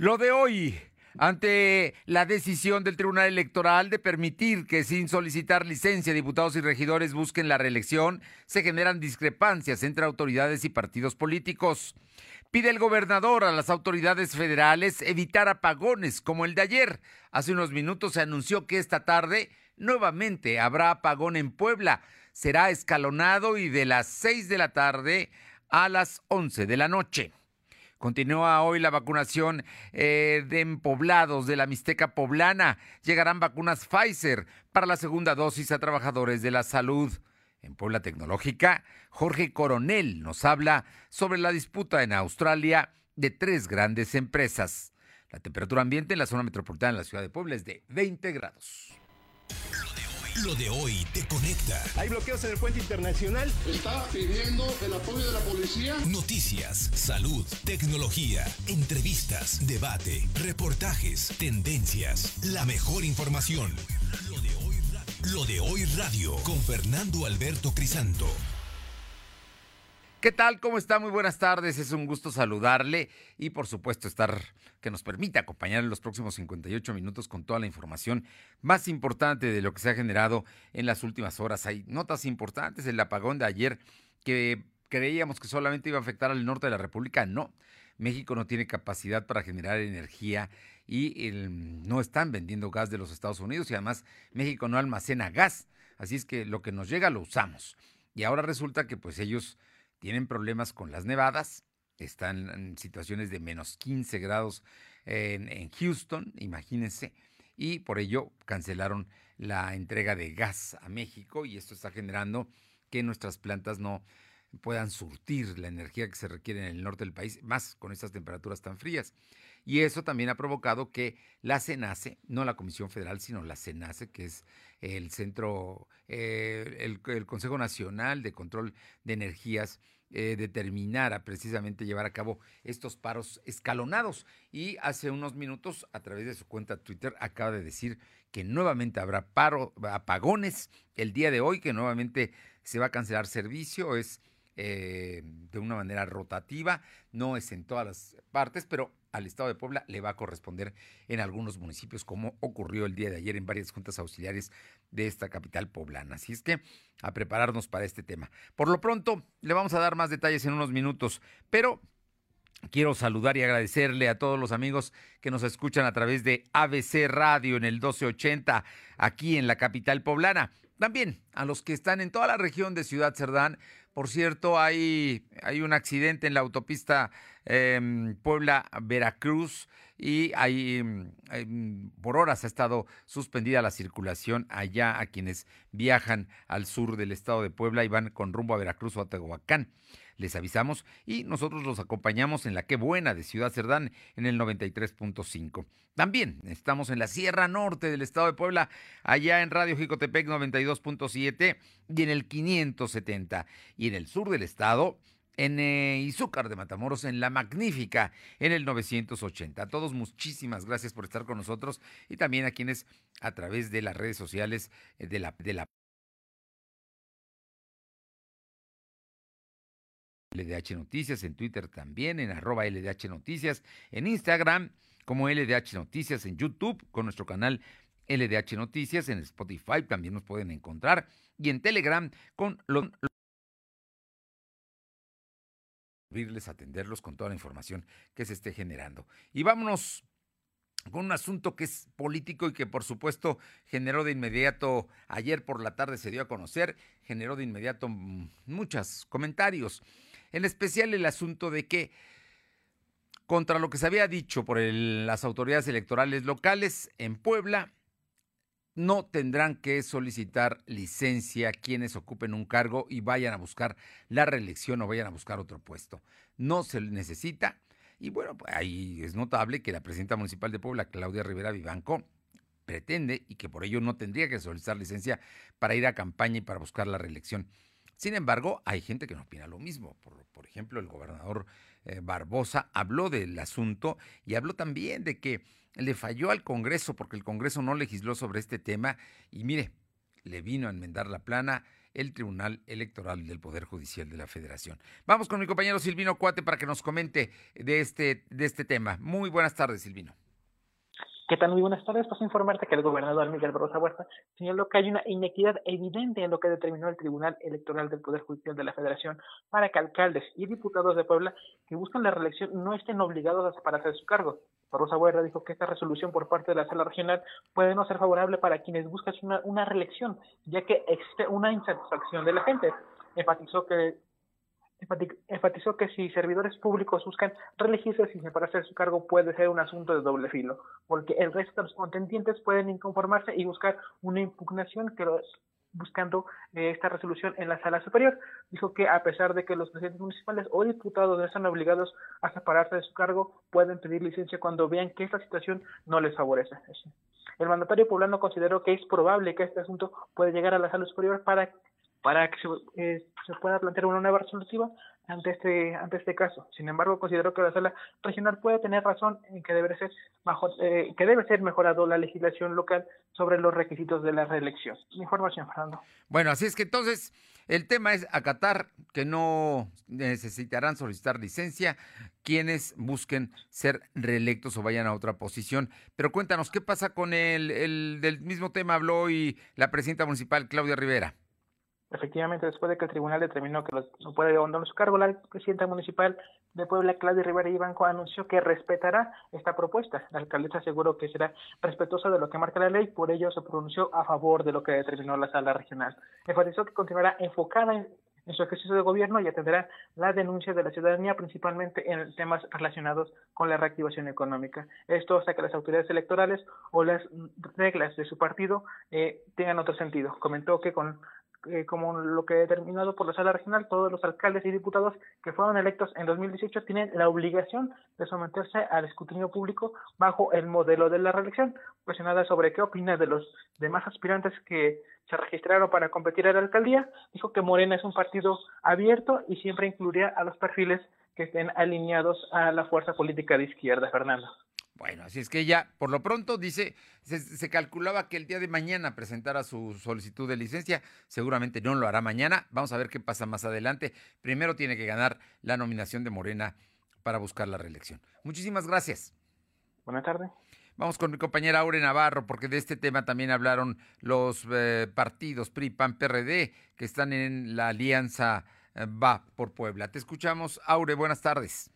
Lo de hoy, ante la decisión del Tribunal Electoral de permitir que sin solicitar licencia diputados y regidores busquen la reelección, se generan discrepancias entre autoridades y partidos políticos. Pide el gobernador a las autoridades federales evitar apagones como el de ayer. Hace unos minutos se anunció que esta tarde nuevamente habrá apagón en Puebla. Será escalonado y de las 6 de la tarde a las 11 de la noche. Continúa hoy la vacunación eh, de poblados de la Mixteca Poblana. Llegarán vacunas Pfizer para la segunda dosis a trabajadores de la salud. En Puebla Tecnológica, Jorge Coronel nos habla sobre la disputa en Australia de tres grandes empresas. La temperatura ambiente en la zona metropolitana de la ciudad de Puebla es de 20 grados. Lo de hoy te conecta. Hay bloqueos en el puente internacional. Está pidiendo el apoyo de la policía. Noticias, salud, tecnología, entrevistas, debate, reportajes, tendencias, la mejor información. Lo de hoy, Lo de hoy radio con Fernando Alberto Crisanto. ¿Qué tal? ¿Cómo está? Muy buenas tardes. Es un gusto saludarle y por supuesto estar que nos permite acompañar en los próximos 58 minutos con toda la información más importante de lo que se ha generado en las últimas horas. Hay notas importantes. El apagón de ayer que creíamos que solamente iba a afectar al norte de la República. No. México no tiene capacidad para generar energía y no están vendiendo gas de los Estados Unidos y además México no almacena gas. Así es que lo que nos llega lo usamos. Y ahora resulta que pues ellos tienen problemas con las nevadas, están en situaciones de menos 15 grados en, Houston, imagínense, y por ello cancelaron la entrega de gas a México y esto está generando que nuestras plantas no puedan surtir la energía que se requiere en el norte del país, más con estas temperaturas tan frías. Y eso también ha provocado que la CENACE, no la Comisión Federal, sino la CENACE, que es el centro, eh, el, Consejo Nacional de Control de Energías, eh, determinara precisamente llevar a cabo estos paros escalonados. Y hace unos minutos, a través de su cuenta Twitter, acaba de decir que nuevamente habrá paro, apagones el día de hoy, que nuevamente se va a cancelar servicio. Es eh, de una manera rotativa, no es en todas las partes, pero al Estado de Puebla le va a corresponder en algunos municipios, como ocurrió el día de ayer en varias juntas auxiliares de esta capital poblana. Así es que a prepararnos para este tema. Por lo pronto, le vamos a dar más detalles en unos minutos, pero Quiero saludar y agradecerle a todos los amigos que nos escuchan a través de ABC Radio en el 1280 aquí en la capital poblana. También a los que están en toda la región de Ciudad Cerdán, por cierto, hay, hay un accidente en la autopista em, Puebla-Veracruz y hay, em, por horas ha estado suspendida la circulación allá a quienes viajan al sur del estado de Puebla y van con rumbo a Veracruz o a Tehuacán les avisamos y nosotros los acompañamos en la Qué Buena de Ciudad Cerdán en el 93.5. También estamos en la Sierra Norte del estado de Puebla, allá en Radio Jicotepec 92.7 y en el 570. Y en el sur del estado, en eh, Izúcar de Matamoros, en La Magnífica, en el 980. A todos muchísimas gracias por estar con nosotros y también a quienes a través de las redes sociales eh, de la, de la LDH Noticias, en Twitter también, en arroba LDH Noticias, en Instagram como LDH Noticias, en YouTube con nuestro canal LDH Noticias, en Spotify también nos pueden encontrar y en Telegram con los atenderlos con toda la información que se esté generando. Y vámonos con un asunto que es político y que por supuesto generó de inmediato, ayer por la tarde se dio a conocer, generó de inmediato muchos comentarios en especial el asunto de que contra lo que se había dicho por las autoridades electorales locales en Puebla, no tendrán que solicitar licencia quienes ocupen un cargo y vayan a buscar la reelección o vayan a buscar otro puesto. No se necesita. Y bueno, pues ahí es notable que la presidenta municipal de Puebla, Claudia Rivera Vivanco, pretende y que por ello no tendría que solicitar licencia para ir a campaña y para buscar la reelección. Sin embargo, hay gente que no opina lo mismo. Por, ejemplo, el gobernador eh, Barbosa habló del asunto y habló también de que le falló al Congreso porque el Congreso no legisló sobre este tema y mire, le vino a enmendar la plana el Tribunal Electoral del Poder Judicial de la Federación. Vamos con mi compañero Silvino Cuate para que nos comente de este, de este tema. Muy buenas tardes, Silvino. ¿Qué tal? Muy buenas tardes. Paso a informarte que el gobernador Miguel Barroso Huerta señaló que hay una inequidad evidente en lo que determinó el Tribunal Electoral del Poder Judicial de la Federación para que alcaldes y diputados de Puebla que buscan la reelección no estén obligados a separarse de su cargo. Barroso Huerta dijo que esta resolución por parte de la sala regional puede no ser favorable para quienes buscan una, una reelección, ya que existe una insatisfacción de la gente. Enfatizó que enfatizó que si servidores públicos buscan reelegirse sin separarse de su cargo puede ser un asunto de doble filo, porque el resto de los contendientes pueden inconformarse y buscar una impugnación que los buscando eh, esta resolución en la sala superior. Dijo que a pesar de que los presidentes municipales o diputados no están obligados a separarse de su cargo, pueden pedir licencia cuando vean que esta situación no les favorece. El mandatario poblano consideró que es probable que este asunto pueda llegar a la sala superior para para que eh, se, pueda plantear una nueva resolutiva ante este ante este caso. Sin embargo, considero que la sala regional puede tener razón en que debe ser eh, que debe ser mejorado la legislación local sobre los requisitos de la reelección. información, Fernando. Bueno, así es que entonces el tema es acatar que no necesitarán solicitar licencia quienes busquen ser reelectos o vayan a otra posición. Pero cuéntanos, ¿qué pasa con el, el del mismo tema habló y la presidenta municipal Claudia Rivera? Efectivamente, después de que el tribunal determinó que no puede abandonar su cargo, la presidenta municipal de Puebla, Claudia Rivera Ibanco, anunció que respetará esta propuesta. La alcaldesa aseguró que será respetuosa de lo que marca la ley, por ello se pronunció a favor de lo que determinó la sala regional. Enfatizó que continuará enfocada en, su ejercicio de gobierno y atenderá la denuncia de la ciudadanía, principalmente en temas relacionados con la reactivación económica. Esto hasta que las autoridades electorales o las reglas de su partido eh, tengan otro sentido. Comentó que con eh, como lo que determinado por la sala regional, todos los alcaldes y diputados que fueron electos en 2018 tienen la obligación de someterse al escrutinio público bajo el modelo de la reelección. Cuestionada sobre qué opina de los demás aspirantes que se registraron para competir a la alcaldía, dijo que Morena es un partido abierto y siempre incluiría a los perfiles que estén alineados a la fuerza política de izquierda, Fernando. Bueno, así es que ella, por lo pronto, dice, se, calculaba que el día de mañana presentara su solicitud de licencia, seguramente no lo hará mañana, vamos a ver qué pasa más adelante. Primero tiene que ganar la nominación de Morena para buscar la reelección. Muchísimas gracias. Buenas tardes. Vamos con mi compañera Aure Navarro, porque de este tema también hablaron los eh, partidos PRI, PAN, PRD, que están en la alianza eh, Va por Puebla. Te escuchamos, Aure, buenas tardes.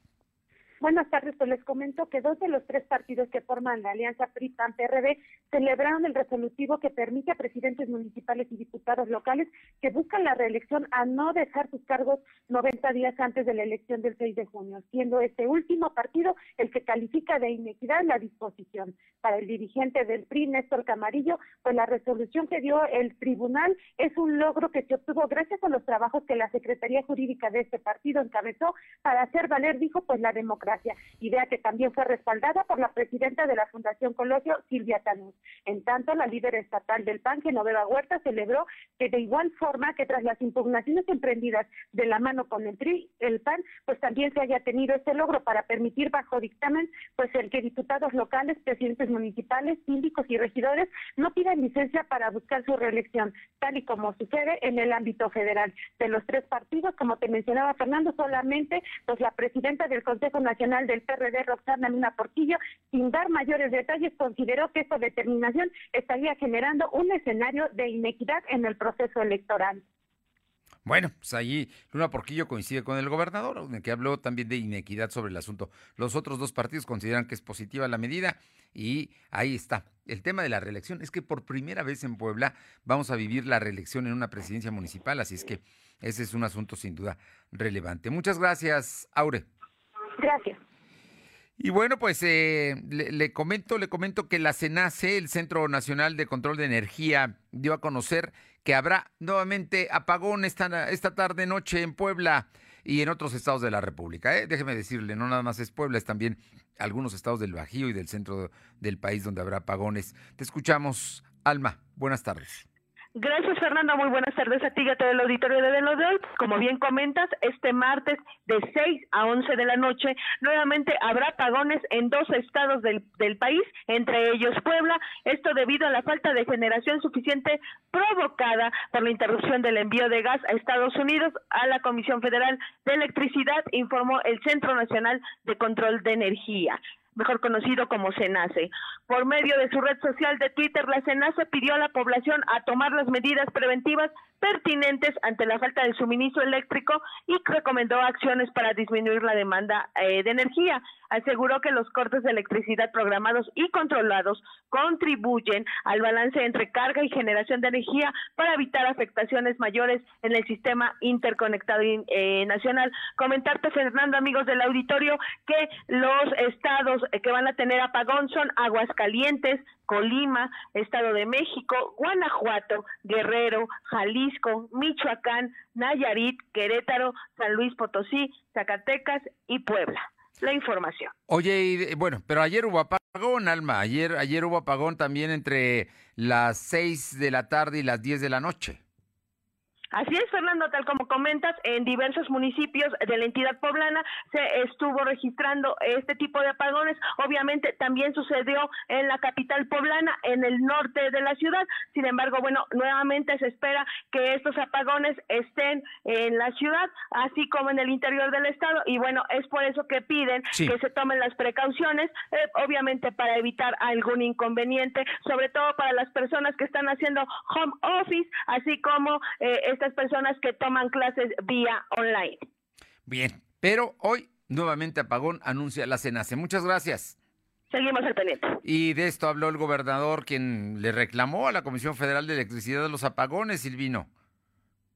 Buenas tardes, pues les comento que dos de los tres partidos que forman la alianza PRI-PAN-PRD celebraron el resolutivo que permite a presidentes municipales y diputados locales que buscan la reelección a no dejar sus cargos 90 días antes de la elección del 6 de junio, siendo este último partido el que califica de inequidad la disposición. Para el dirigente del PRI, Néstor Camarillo, pues la resolución que dio el tribunal es un logro que se obtuvo gracias a los trabajos que la Secretaría Jurídica de este partido encabezó para hacer valer, dijo, pues la democracia idea que también fue respaldada por la presidenta de la Fundación Colosio, Silvia Tanús. En tanto, la líder estatal del PAN, Genoveva Huerta, celebró que de igual forma que tras las impugnaciones emprendidas de la mano con el PRI, el PAN, pues también se haya tenido este logro para permitir bajo dictamen, pues el que diputados locales, presidentes municipales, síndicos y regidores no pidan licencia para buscar su reelección, tal y como sucede en el ámbito federal. De los tres partidos, como te mencionaba Fernando, solamente pues la presidenta del Consejo Nacional del PRD, Roxana Luna Portillo, sin dar mayores detalles, consideró que esta determinación estaría generando un escenario de inequidad en el proceso electoral. Bueno, pues ahí Luna Porquillo coincide con el gobernador, que habló también de inequidad sobre el asunto. Los otros dos partidos consideran que es positiva la medida y ahí está. El tema de la reelección es que por primera vez en Puebla vamos a vivir la reelección en una presidencia municipal, así es que ese es un asunto sin duda relevante. Muchas gracias, Aure. Gracias. Y bueno, pues eh, le, comento, le comento que la CENACE, el Centro Nacional de Control de Energía, dio a conocer que habrá nuevamente apagón esta, esta tarde noche en Puebla y en otros estados de la República. ¿eh? Déjeme decirle, no nada más es Puebla, es también algunos estados del Bajío y del centro del país donde habrá apagones. Te escuchamos, Alma. Buenas tardes. Gracias, Fernanda. Muy buenas tardes a ti y a todo el auditorio de lo de hoy. Como bien comentas, este martes de 6 a 11 de la noche, nuevamente habrá apagones en dos estados del, del país, entre ellos Puebla. Esto debido a la falta de generación suficiente provocada por la interrupción del envío de gas a Estados Unidos a la Comisión Federal de Electricidad, informó el Centro Nacional de Control de Energía mejor conocido como SENACE. Por medio de su red social de Twitter, la SENACE pidió a la población a tomar las medidas preventivas pertinentes ante la falta de suministro eléctrico y recomendó acciones para disminuir la demanda eh, de energía. Aseguró que los cortes de electricidad programados y controlados contribuyen al balance entre carga y generación de energía para evitar afectaciones mayores en el sistema interconectado eh, nacional. Comentarte, Fernando, amigos del auditorio, que los estados que van a tener apagón son Aguascalientes, Colima, Estado de México, Guanajuato, Guerrero, Jalisco, Michoacán, Nayarit, Querétaro, San Luis Potosí, Zacatecas y Puebla. La información. Oye, bueno, pero ayer hubo apagón, Alma. Ayer, ayer hubo apagón también entre las 6 de la tarde y las 10 de la noche. Así es, Fernando, tal como comentas, en diversos municipios de la entidad poblana se estuvo registrando este tipo de apagones. Obviamente también sucedió en la capital poblana, en el norte de la ciudad. Sin embargo, bueno, nuevamente se espera que estos apagones estén en la ciudad, así como en el interior del estado. Y bueno, es por eso que piden que se tomen las precauciones, eh, obviamente para evitar algún inconveniente, sobre todo para las personas que están haciendo home office, así como eh, personas que toman clases vía online. Bien, pero hoy nuevamente apagón anuncia la CENACE. Muchas gracias. Seguimos al pendiente. Y de esto habló el gobernador, quien le reclamó a la Comisión Federal de Electricidad los apagones, Silvino.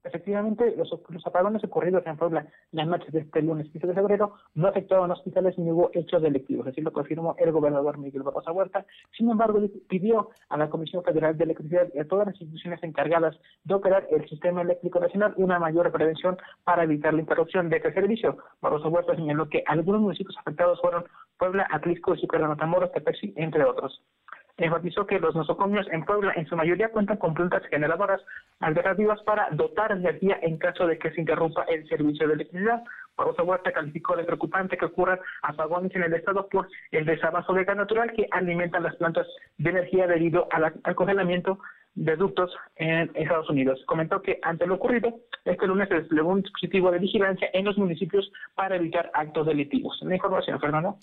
Efectivamente, los, apagones ocurridos en Puebla las noches de este lunes 15 de febrero no afectaron hospitales ni hubo hechos delictivos, así lo confirmó el gobernador Miguel Barrosa Huerta. Sin embargo, pidió a la Comisión Federal de Electricidad y a todas las instituciones encargadas de operar el sistema eléctrico nacional una mayor prevención para evitar la interrupción de este servicio. Barrosa Huerta señaló que algunos municipios afectados fueron Puebla, Atlisco, Ciudad Matamoros, Tepexi, entre otros enfatizó que los nosocomios en Puebla en su mayoría cuentan con plantas generadoras alternativas para dotar de energía en caso de que se interrumpa el servicio de electricidad. Barroso Huerta calificó de preocupante que ocurran apagones en el estado por el desabasto de gas natural que alimenta las plantas de energía debido al congelamiento de ductos en Estados Unidos. Comentó que ante lo ocurrido, este lunes se desplegó un dispositivo de vigilancia en los municipios para evitar actos delictivos. La información, Fernando.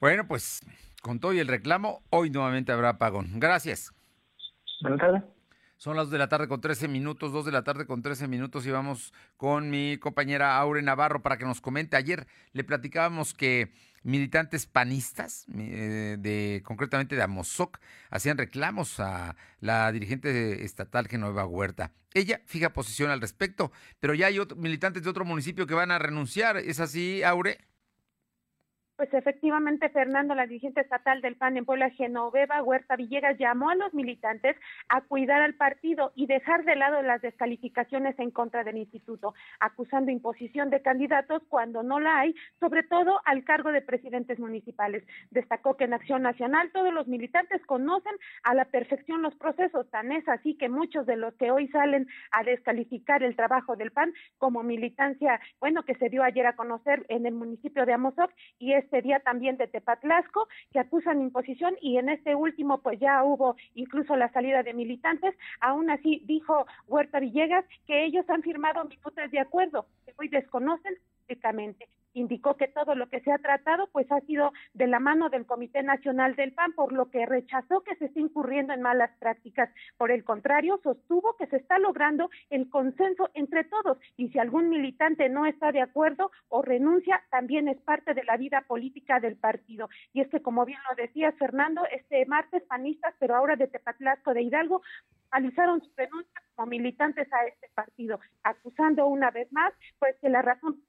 Bueno, pues con todo y el reclamo, hoy nuevamente habrá apagón. Gracias. Buenas tardes. Son las 2 de la tarde con 13 minutos, 2 de la tarde con 13 minutos y vamos con mi compañera Aure Navarro para que nos comente. Ayer le platicábamos que militantes panistas, eh, de concretamente de Amozoc, hacían reclamos a la dirigente estatal Genoveva Huerta. Ella fija posición al respecto, pero ya hay militantes de otro municipio que van a renunciar. ¿Es así, Aure? Pues efectivamente, Fernando, la dirigente estatal del PAN en Puebla, Genoveva Huerta Villegas, llamó a los militantes a cuidar al partido y dejar de lado las descalificaciones en contra del instituto, acusando imposición de candidatos cuando no la hay, sobre todo al cargo de presidentes municipales. Destacó que en Acción Nacional todos los militantes conocen a la perfección los procesos, tan es así que muchos de los que hoy salen a descalificar el trabajo del PAN como militancia, bueno, que se dio ayer a conocer en el municipio de Amozoc y es este día también de Tepatlasco, que acusan imposición y en este último pues ya hubo incluso la salida de militantes. Aún así dijo Huerta Villegas que ellos han firmado minutos de acuerdo, que hoy desconocen públicamente indicó que todo lo que se ha tratado pues ha sido de la mano del Comité Nacional del PAN, por lo que rechazó que se esté incurriendo en malas prácticas. Por el contrario, sostuvo que se está logrando el consenso entre todos y si algún militante no está de acuerdo o renuncia, también es parte de la vida política del partido. Y es que, como bien lo decía Fernando, este martes panistas, pero ahora de Tepatlasco de Hidalgo, realizaron su renuncia como militantes a este partido, acusando una vez más pues que la razón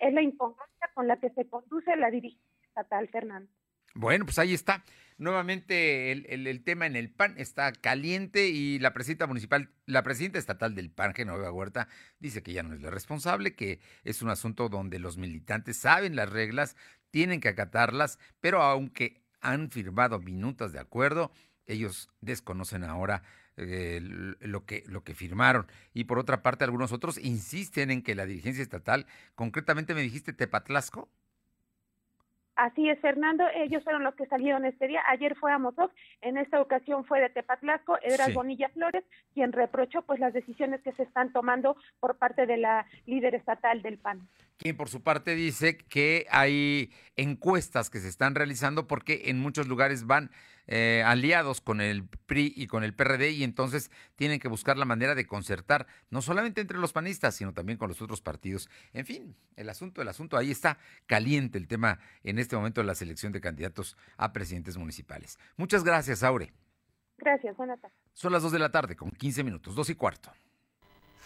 es la incongruencia con la que se conduce la dirigencia estatal, Fernando. Bueno, pues ahí está. Nuevamente el, el, tema en el PAN está caliente y la presidenta municipal, la presidenta estatal del PAN, Genoveva Huerta, dice que ya no es la responsable, que es un asunto donde los militantes saben las reglas, tienen que acatarlas, pero aunque han firmado minutas de acuerdo, ellos desconocen ahora eh, lo, que, lo que firmaron. Y por otra parte, algunos otros insisten en que la dirigencia estatal, concretamente me dijiste Tepatlasco. Así es, Fernando. Ellos fueron los que salieron este día. Ayer fue a Motoc, en esta ocasión fue de Tepatlasco, era Bonilla Flores, quien reprochó pues las decisiones que se están tomando por parte de la líder estatal del PAN. Quien por su parte dice que hay encuestas que se están realizando porque en muchos lugares van eh, aliados con el PRI y con el PRD y entonces tienen que buscar la manera de concertar, no solamente entre los panistas, sino también con los otros partidos. En fin, el asunto, el asunto, ahí está caliente el tema en este momento de la selección de candidatos a presidentes municipales. Muchas gracias, Aure. Gracias, buenas tardes. Son las dos de la tarde con 15 minutos, dos y cuarto.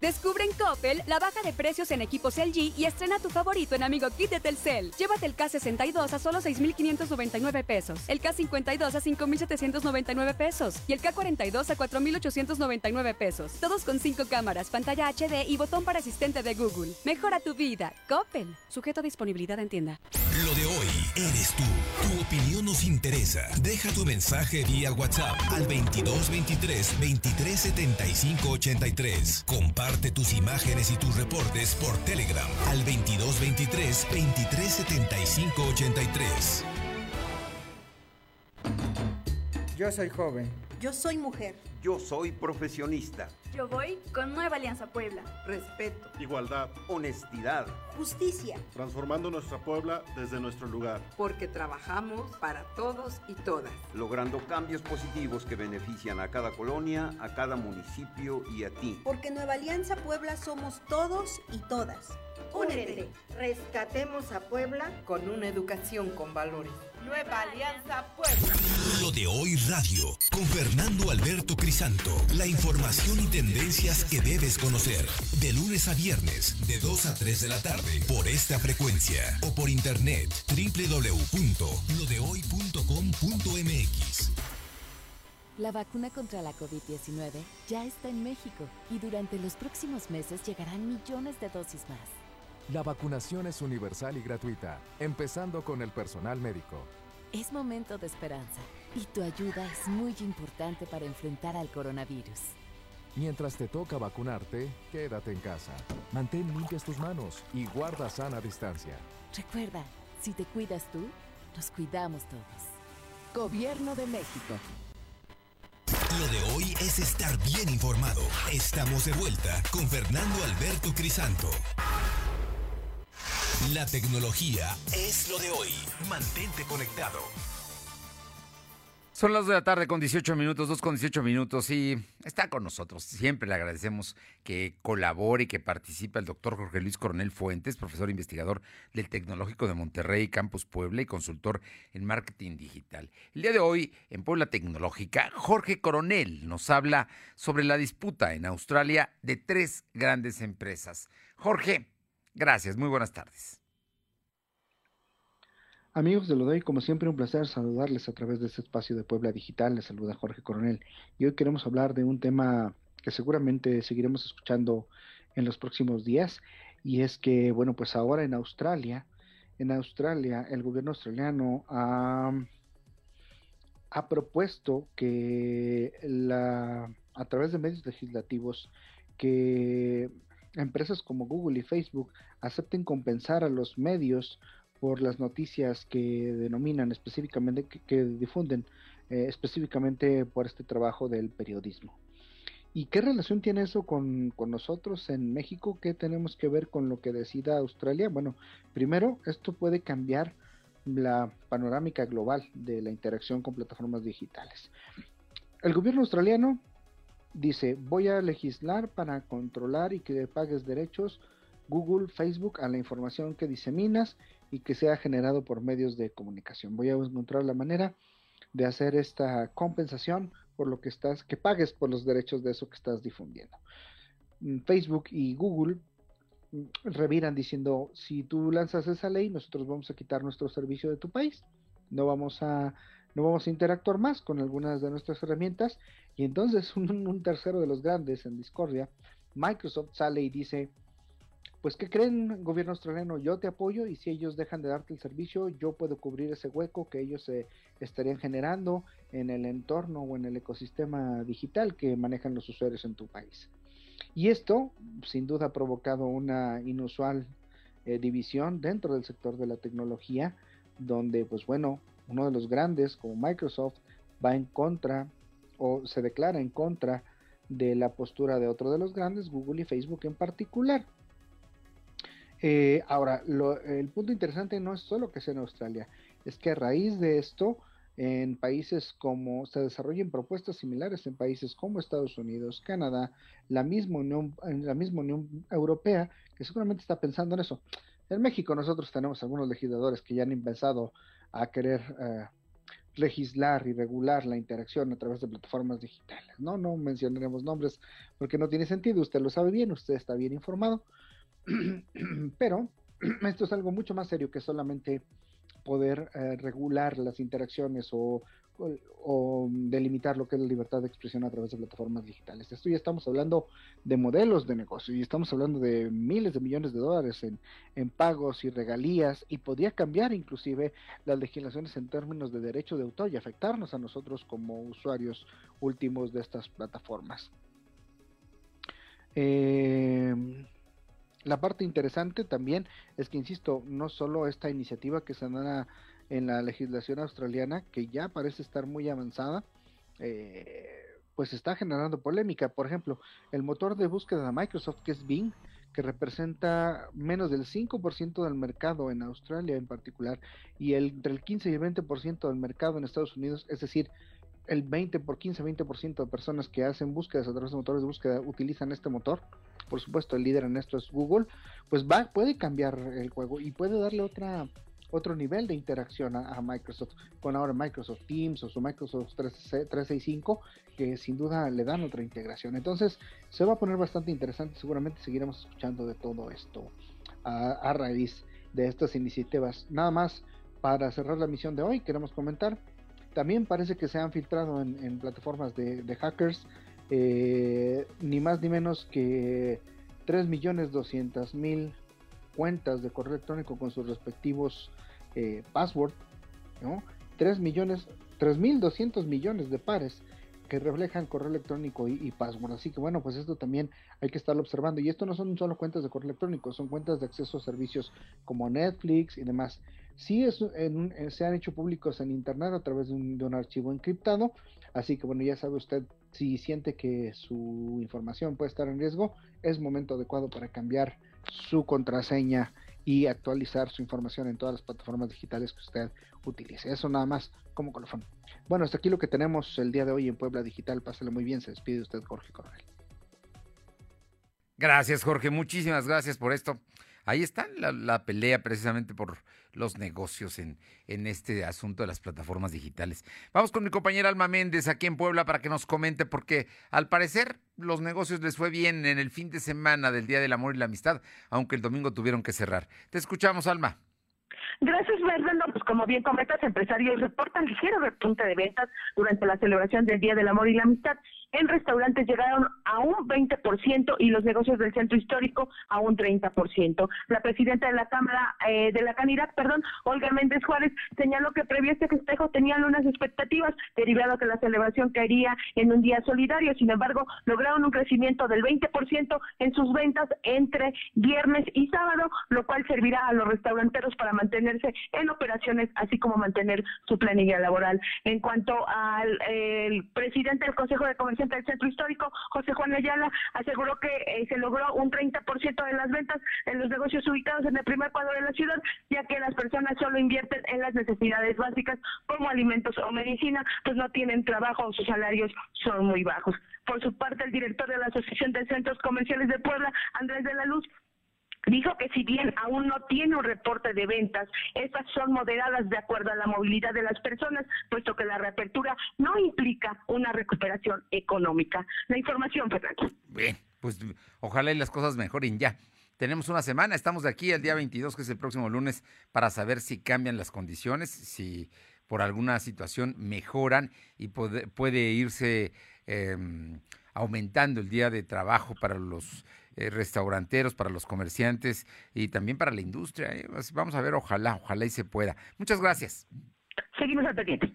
Descubre en Coppel la baja de precios en equipos LG y estrena tu favorito en Amigo Kit de Telcel. Llévate el K62 a solo 6,599 pesos, el K52 a 5,799 pesos y el K42 a 4,899 pesos. Todos con 5 cámaras, pantalla HD y botón para asistente de Google. Mejora tu vida. Coppel. Sujeto a disponibilidad en tienda. Lo de hoy eres tú. Tu opinión nos interesa. Deja tu mensaje vía WhatsApp al 2223 2375 83. Comparte tus imágenes y tus reportes por Telegram al 2223 2375 83. Yo soy joven. Yo soy mujer. Yo soy profesionista. Yo voy con Nueva Alianza Puebla. Respeto. Igualdad. Honestidad. Justicia. Transformando nuestra Puebla desde nuestro lugar. Porque trabajamos para todos y todas. Logrando cambios positivos que benefician a cada colonia, a cada municipio y a ti. Porque Nueva Alianza Puebla somos todos y todas. Únete. Rescatemos a Puebla con una educación con valores. Nueva Alianza Puebla. Lo de hoy radio, con Fernando Alberto Crisanto. La información y tendencias que debes conocer. De lunes a viernes, de 2 a 3 de la tarde, por esta frecuencia. O por internet, www.lodehoy.com.mx. La vacuna contra la COVID-19 ya está en México y durante los próximos meses llegarán millones de dosis más. La vacunación es universal y gratuita, empezando con el personal médico. Es momento de esperanza y tu ayuda es muy importante para enfrentar al coronavirus. Mientras te toca vacunarte, quédate en casa. Mantén limpias tus manos y guarda sana distancia. Recuerda, si te cuidas tú, nos cuidamos todos. Gobierno de México. Lo de hoy es estar bien informado. Estamos de vuelta con Fernando Alberto Crisanto. La tecnología es lo de hoy. Mantente conectado. Son las 2 de la tarde con 18 minutos, 2 con 18 minutos y está con nosotros. Siempre le agradecemos que colabore y que participe el doctor Jorge Luis Coronel Fuentes, profesor investigador del Tecnológico de Monterrey, Campus Puebla y consultor en marketing digital. El día de hoy, en Puebla Tecnológica, Jorge Coronel nos habla sobre la disputa en Australia de tres grandes empresas. Jorge, gracias, muy buenas tardes. Amigos de Lo Doy, como siempre, un placer saludarles a través de este espacio de Puebla Digital. Les saluda Jorge Coronel. Y hoy queremos hablar de un tema que seguramente seguiremos escuchando en los próximos días. Y es que, bueno, pues ahora en Australia, en Australia, el gobierno australiano ha, ha propuesto que la, a través de medios legislativos, que empresas como Google y Facebook acepten compensar a los medios por las noticias que denominan específicamente, que, difunden eh, específicamente por este trabajo del periodismo. ¿Y qué relación tiene eso con, con, nosotros en México? ¿Qué tenemos que ver con lo que decida Australia? Bueno, primero, esto puede cambiar la panorámica global de la interacción con plataformas digitales. El gobierno australiano dice, voy a legislar para controlar y que pagues derechos Google, Facebook a la información que diseminas y que sea generado por medios de comunicación. Voy a encontrar la manera de hacer esta compensación por lo que estás, que pagues por los derechos de eso que estás difundiendo. Mm, Facebook y Google mm, reviran diciendo, si tú lanzas esa ley, nosotros vamos a quitar nuestro servicio de tu país. No vamos a, no vamos a interactuar más con algunas de nuestras herramientas. Y entonces un tercero de los grandes en discordia, Microsoft sale y dice, pues ¿qué creen, gobierno australiano? Yo te apoyo y si ellos dejan de darte el servicio, yo puedo cubrir ese hueco que ellos eh, estarían generando en el entorno o en el ecosistema digital que manejan los usuarios en tu país. Y esto, sin duda, ha provocado una inusual eh, división dentro del sector de la tecnología, donde, pues bueno, uno de los grandes, como Microsoft, va en contra o se declara en contra de la postura de otro de los grandes, Google y Facebook en particular. Eh, ahora, el punto interesante no es solo que sea en Australia, es que a raíz de esto, en países como se desarrollen propuestas similares en países como Estados Unidos, Canadá, la misma Unión, la misma Unión Europea, que seguramente está pensando en eso. En México nosotros tenemos algunos legisladores que ya han empezado a querer eh, legislar y regular la interacción a través de plataformas digitales. No, no mencionaremos nombres porque no tiene sentido, usted lo sabe bien, usted está bien informado, Pero esto es algo mucho más serio que solamente poder eh, regular las interacciones o, delimitar lo que es la libertad de expresión a través de plataformas digitales. Esto ya estamos hablando de modelos de negocio y estamos hablando de miles de millones de dólares en, en pagos y regalías y podría cambiar inclusive las legislaciones en términos de derecho de autor y afectarnos a nosotros como usuarios últimos de estas plataformas. Eh, la parte interesante también es que, insisto, no solo esta iniciativa que se da en la legislación australiana, que ya parece estar muy avanzada, eh, pues está generando polémica. Por ejemplo, el motor de búsqueda de Microsoft, que es Bing, que representa menos del 5% del mercado en Australia en particular, y el, entre el 15 y el 20% del mercado en Estados Unidos, es decir, el 20 por 15, 20% de personas que hacen búsquedas a través de motores de búsqueda utilizan este motor. Por supuesto, el líder en esto es Google. Pues va, puede cambiar el juego y puede darle otra otro nivel de interacción a, Microsoft con ahora Microsoft Teams o su Microsoft 365 que sin duda le dan otra integración. Entonces se va a poner bastante interesante. Seguramente seguiremos escuchando de todo esto a, raíz de estas iniciativas. Nada más para cerrar la misión de hoy, queremos comentar también parece que se han filtrado en, plataformas de, hackers eh, ni más ni menos que 3.200.000 cuentas de correo electrónico con sus respectivos eh, password, ¿no? 3 millones, 3.200 millones de pares que reflejan correo electrónico y, password. Así que bueno, pues esto también hay que estarlo observando. Y esto no son solo cuentas de correo electrónico, son cuentas de acceso a servicios como Netflix y demás. Sí es eh, se han hecho públicos en Internet a través de un, archivo encriptado, así que bueno, ya sabe usted, si siente que su información puede estar en riesgo, es momento adecuado para cambiar su contraseña y actualizar su información en todas las plataformas digitales que usted utilice. Eso nada más como colofón. Bueno, hasta aquí lo que tenemos el día de hoy en Puebla Digital. Pásale muy bien. Se despide usted, Jorge Coronel. Gracias, Jorge. Muchísimas gracias por esto ahí está la, pelea precisamente por los negocios en, en este asunto de las plataformas digitales. Vamos con mi compañera Alma Méndez aquí en Puebla para que nos comente, porque al parecer los negocios les fue bien en el fin de semana del Día del Amor y la Amistad, aunque el domingo tuvieron que cerrar. Te escuchamos, Alma. Gracias, Fernando. Pues como bien comentas, empresarios reportan ligero repunte de ventas durante la celebración del Día del Amor y la Amistad en restaurantes llegaron a un 20% y los negocios del centro histórico a un 30%. La presidenta de la Cámara eh, de la Canidad, perdón, Olga Méndez Juárez, señaló que previo a este festejo tenían unas expectativas derivado que la celebración caería en un día solidario. Sin embargo, lograron un crecimiento del 20% en sus ventas entre viernes y sábado, lo cual servirá a los restauranteros para mantenerse en operaciones, así como mantener su planilla laboral. En cuanto al presidente del Consejo de Comercio del Centro Histórico, José Juan Ayala, aseguró que eh, se logró un 30% de las ventas en los negocios ubicados en el primer cuadro de la ciudad, ya que las personas solo invierten en las necesidades básicas como alimentos o medicina, pues no tienen trabajo o sus salarios son muy bajos. Por su parte, el director de la Asociación de Centros Comerciales de Puebla, Andrés de la Luz, Dijo que si bien aún no tiene un reporte de ventas, estas son moderadas de acuerdo a la movilidad de las personas, puesto que la reapertura no implica una recuperación económica. La información, Fernando. Bien, pues ojalá y las cosas mejoren ya. Tenemos una semana, estamos de aquí el día 22, que es el próximo lunes, para saber si cambian las condiciones, si por alguna situación mejoran y puede, irse em, aumentando el día de trabajo para los eh, restauranteros, para los comerciantes y también para la industria. ¿eh? Vamos a ver, ojalá, ojalá y se pueda. Muchas gracias. Seguimos al pendiente.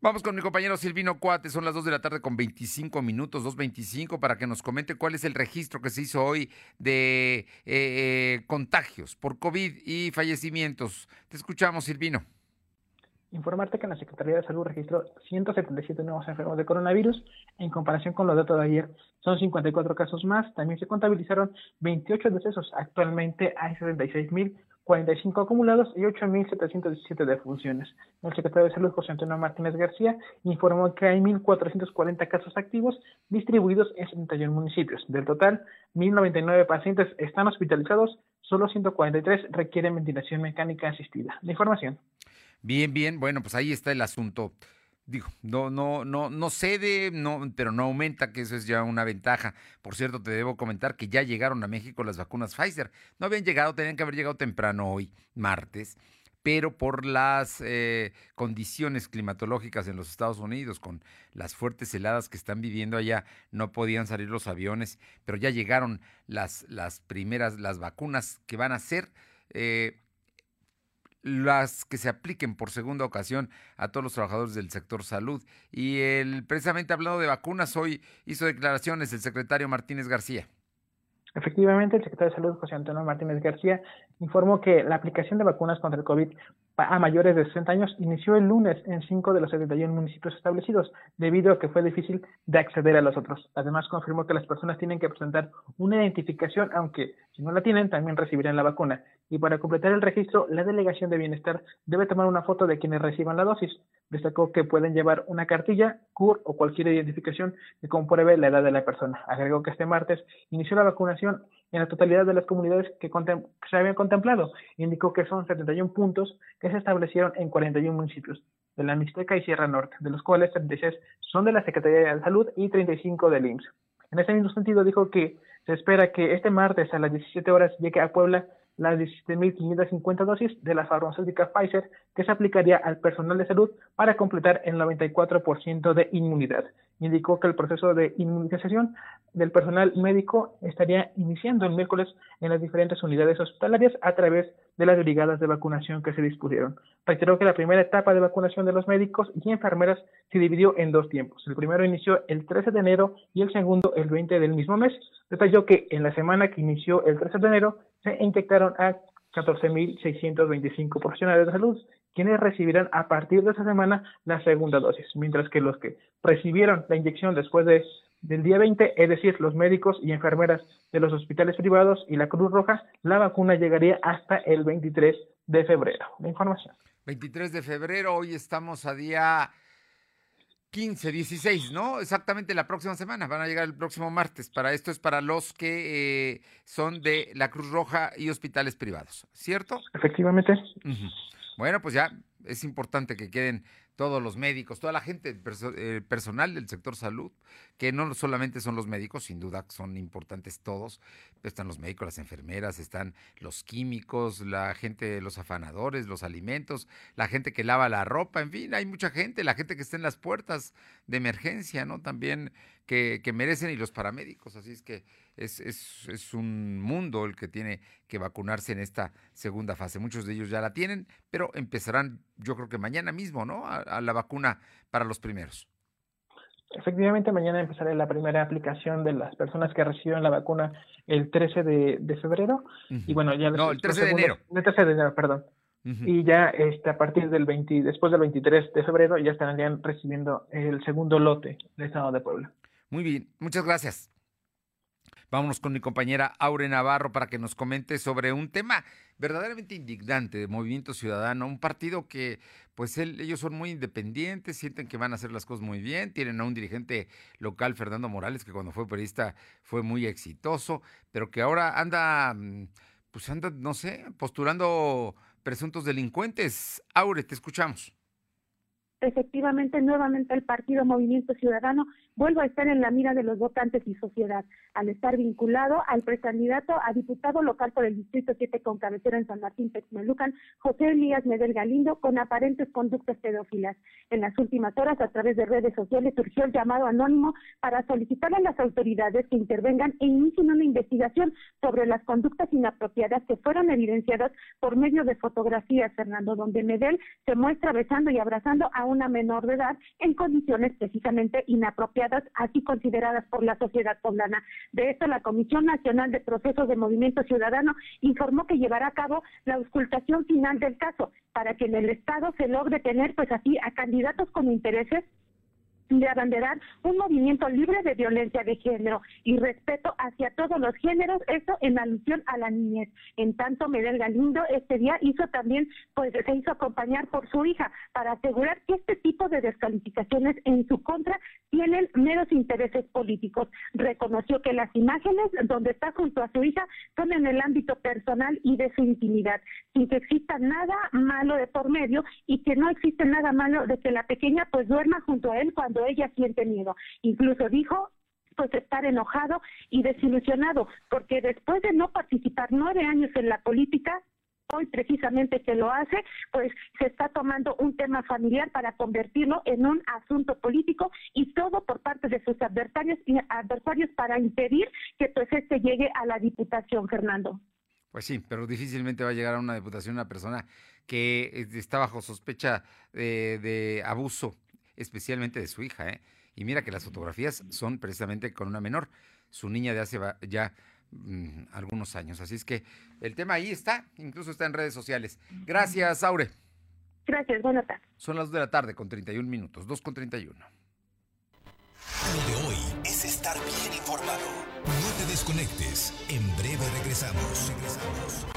Vamos con mi compañero Silvino Cuate, son las 2 de la tarde con 25 minutos, 2.25, para que nos comente cuál es el registro que se hizo hoy de eh, contagios por COVID y fallecimientos. Te escuchamos, Silvino. Informarte que la Secretaría de Salud registró 177 nuevos enfermos de coronavirus en comparación con los datos de ayer. Son 54 casos más. También se contabilizaron 28 decesos. Actualmente hay 76.000 45 acumulados y 8.717 defunciones. El secretario de Salud, José Antonio Martínez García, informó que hay 1.440 casos activos distribuidos en 71 municipios. Del total, 1.099 pacientes están hospitalizados, solo 143 requieren ventilación mecánica asistida. La información. Bien, bien, bueno, pues ahí está el asunto digo, no, no, no, no cede, no, pero no aumenta, que eso es ya una ventaja. Por cierto, te debo comentar que ya llegaron a México las vacunas Pfizer. No habían llegado, tenían que haber llegado temprano hoy, martes, pero por las eh, condiciones climatológicas en los Estados Unidos, con las fuertes heladas que están viviendo allá, no podían salir los aviones, pero ya llegaron las, las primeras, las vacunas que van a ser. Eh, las que se apliquen por segunda ocasión a todos los trabajadores del sector salud. Y el, precisamente hablando de vacunas, hoy hizo declaraciones el secretario Martínez García. Efectivamente, el secretario de Salud, José Antonio Martínez García, informó que la aplicación de vacunas contra el COVID a mayores de 60 años inició el lunes en cinco de los 71 municipios establecidos, debido a que fue difícil de acceder a los otros. Además, confirmó que las personas tienen que presentar una identificación, aunque si no la tienen, también recibirán la vacuna. Y para completar el registro, la Delegación de Bienestar debe tomar una foto de quienes reciban la dosis. Destacó que pueden llevar una cartilla, CUR o cualquier identificación que compruebe la edad de la persona. Agregó que este martes inició la vacunación en la totalidad de las comunidades que, se habían contemplado. Indicó que son 71 puntos que se establecieron en 41 municipios de la Mixteca y Sierra Norte, de los cuales 36 son de la Secretaría de Salud y 35 del IMSS. En ese mismo sentido, dijo que se espera que este martes a las 17 horas llegue a Puebla las 17.550 dosis de la farmacéutica Pfizer que se aplicaría al personal de salud para completar el 94% de inmunidad. Indicó que el proceso de inmunización del personal médico estaría iniciando el miércoles en las diferentes unidades hospitalarias a través de las brigadas de vacunación que se dispusieron. Reiteró que la primera etapa de vacunación de los médicos y enfermeras se dividió en dos tiempos. El primero inició el 13 de enero y el segundo el 20 del mismo mes. Detalló que en la semana que inició el 13 de enero se inyectaron a 14.625 profesionales de salud, quienes recibirán a partir de esa semana la segunda dosis, mientras que los que recibieron la inyección después de, del día 20, es decir, los médicos y enfermeras de los hospitales privados y la Cruz Roja, la vacuna llegaría hasta el 23 de febrero. La información. 23 de febrero, hoy estamos a día 15, 16, ¿no? Exactamente la próxima semana, van a llegar el próximo martes. Para esto es para los que eh, son de la Cruz Roja y hospitales privados, ¿cierto? Efectivamente. Bueno, pues ya es importante que queden todos los médicos, toda la gente, el personal del sector salud, que no solamente son los médicos, sin duda son importantes todos, están los médicos, las enfermeras, están los químicos, la gente, los afanadores, los alimentos, la gente que lava la ropa, en fin, hay mucha gente, la gente que está en las puertas de emergencia, ¿no? También que, que merecen y los paramédicos, así es que es, es, es, un mundo el que tiene que vacunarse en esta segunda fase. Muchos de ellos ya la tienen, pero empezarán yo creo que mañana mismo, ¿no? A, la vacuna para los primeros. Efectivamente, mañana empezará la primera aplicación de las personas que reciben la vacuna el 13 de, febrero. Y bueno, ya... No, el 13 de enero. El 13 de enero, perdón. Y ya este, a partir del 20, después del 23 de febrero ya estarían recibiendo el segundo lote del Estado de Puebla. Muy bien, muchas gracias. Vámonos con mi compañera Aure Navarro para que nos comente sobre un tema verdaderamente indignante de Movimiento Ciudadano, un partido que pues ellos son muy independientes, sienten que van a hacer las cosas muy bien, tienen a un dirigente local, Fernando Morales, que cuando fue periodista fue muy exitoso, pero que ahora anda, mm, pues anda, no sé, postulando presuntos delincuentes. Aure, te escuchamos. Efectivamente, nuevamente el partido Movimiento Ciudadano vuelva a estar en la mira de los votantes y sociedad, al estar vinculado al precandidato a diputado local por el Distrito 7 con cabecera en San Martín Texmelucan, José Elías Medel Galindo, con aparentes conductas pedófilas. En las últimas horas, a través de redes sociales, surgió el llamado anónimo para solicitar a las autoridades que intervengan e inicien una investigación sobre las conductas inapropiadas que fueron evidenciadas por medio de fotografías, Fernando, donde Medel se muestra besando y abrazando a una menor de edad en condiciones precisamente inapropiadas, así consideradas por la sociedad poblana. De esto, la Comisión Nacional de Procesos de Movimiento Ciudadano informó que llevará a cabo la auscultación final del caso para que en el Estado se logre tener, pues así, a candidatos con intereses de abanderar un movimiento libre de violencia de género y respeto hacia todos los géneros, eso en alusión a la niñez. En tanto, Medel Galindo este día hizo también, pues se hizo acompañar por su hija para asegurar que este tipo de descalificaciones en su contra tienen meros intereses políticos. Reconoció que las imágenes donde está junto a su hija son en el ámbito personal y de su intimidad, sin que exista nada malo de por medio y que no existe nada malo de que la pequeña pues duerma junto a él cuando ella siente miedo. Incluso dijo pues estar enojado y desilusionado, porque después de no participar nueve años en la política, hoy precisamente que lo hace, pues se está tomando un tema familiar para convertirlo en un asunto político y todo por parte de sus adversarios adversarios para impedir que pues este llegue a la diputación, Fernando. Pues sí, pero difícilmente va a llegar a una diputación una persona que está bajo sospecha de abuso especialmente de su hija. ¿eh? Y mira que las fotografías son precisamente con una menor, su niña de hace ya mm, algunos años. Así es que el tema ahí está, incluso está en redes sociales. Gracias, Aure. Gracias, buenas tardes. Son las 2 de la tarde con 31 minutos, 2 con 31. Lo de hoy es estar bien informado. No te desconectes. En breve regresamos. Regresamos.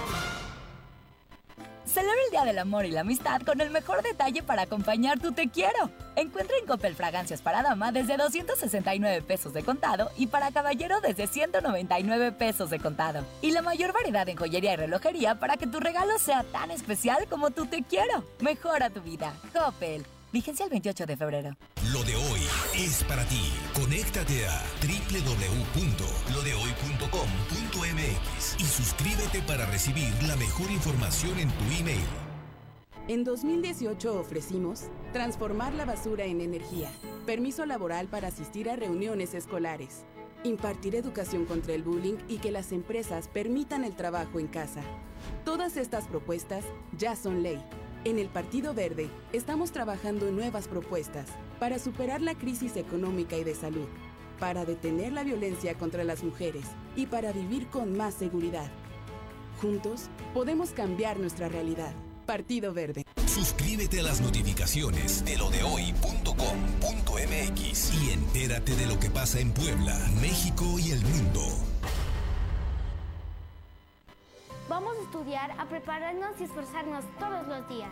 Celebra el Día del Amor y la Amistad con el mejor detalle para acompañar tu te quiero. Encuentra en Coppel fragancias para dama desde 269 pesos de contado y para caballero desde 199 pesos de contado. Y la mayor variedad en joyería y relojería para que tu regalo sea tan especial como tu te quiero. Mejora tu vida. Coppel. Vigencia el 28 de febrero. Lo de hoy es para ti. Conéctate a y suscríbete para recibir la mejor información en tu email. En 2018 ofrecimos transformar la basura en energía, permiso laboral para asistir a reuniones escolares, impartir educación contra el bullying y que las empresas permitan el trabajo en casa. Todas estas propuestas ya son ley en el Partido Verde estamos trabajando en nuevas propuestas para superar la crisis económica y de salud, para detener la violencia contra las mujeres y para vivir con más seguridad. Juntos podemos cambiar nuestra realidad. Partido Verde. Suscríbete a las notificaciones de lo de hoy.com.mx y entérate de lo que pasa en Puebla, México y el mundo. Vamos a estudiar, a prepararnos y esforzarnos todos los días.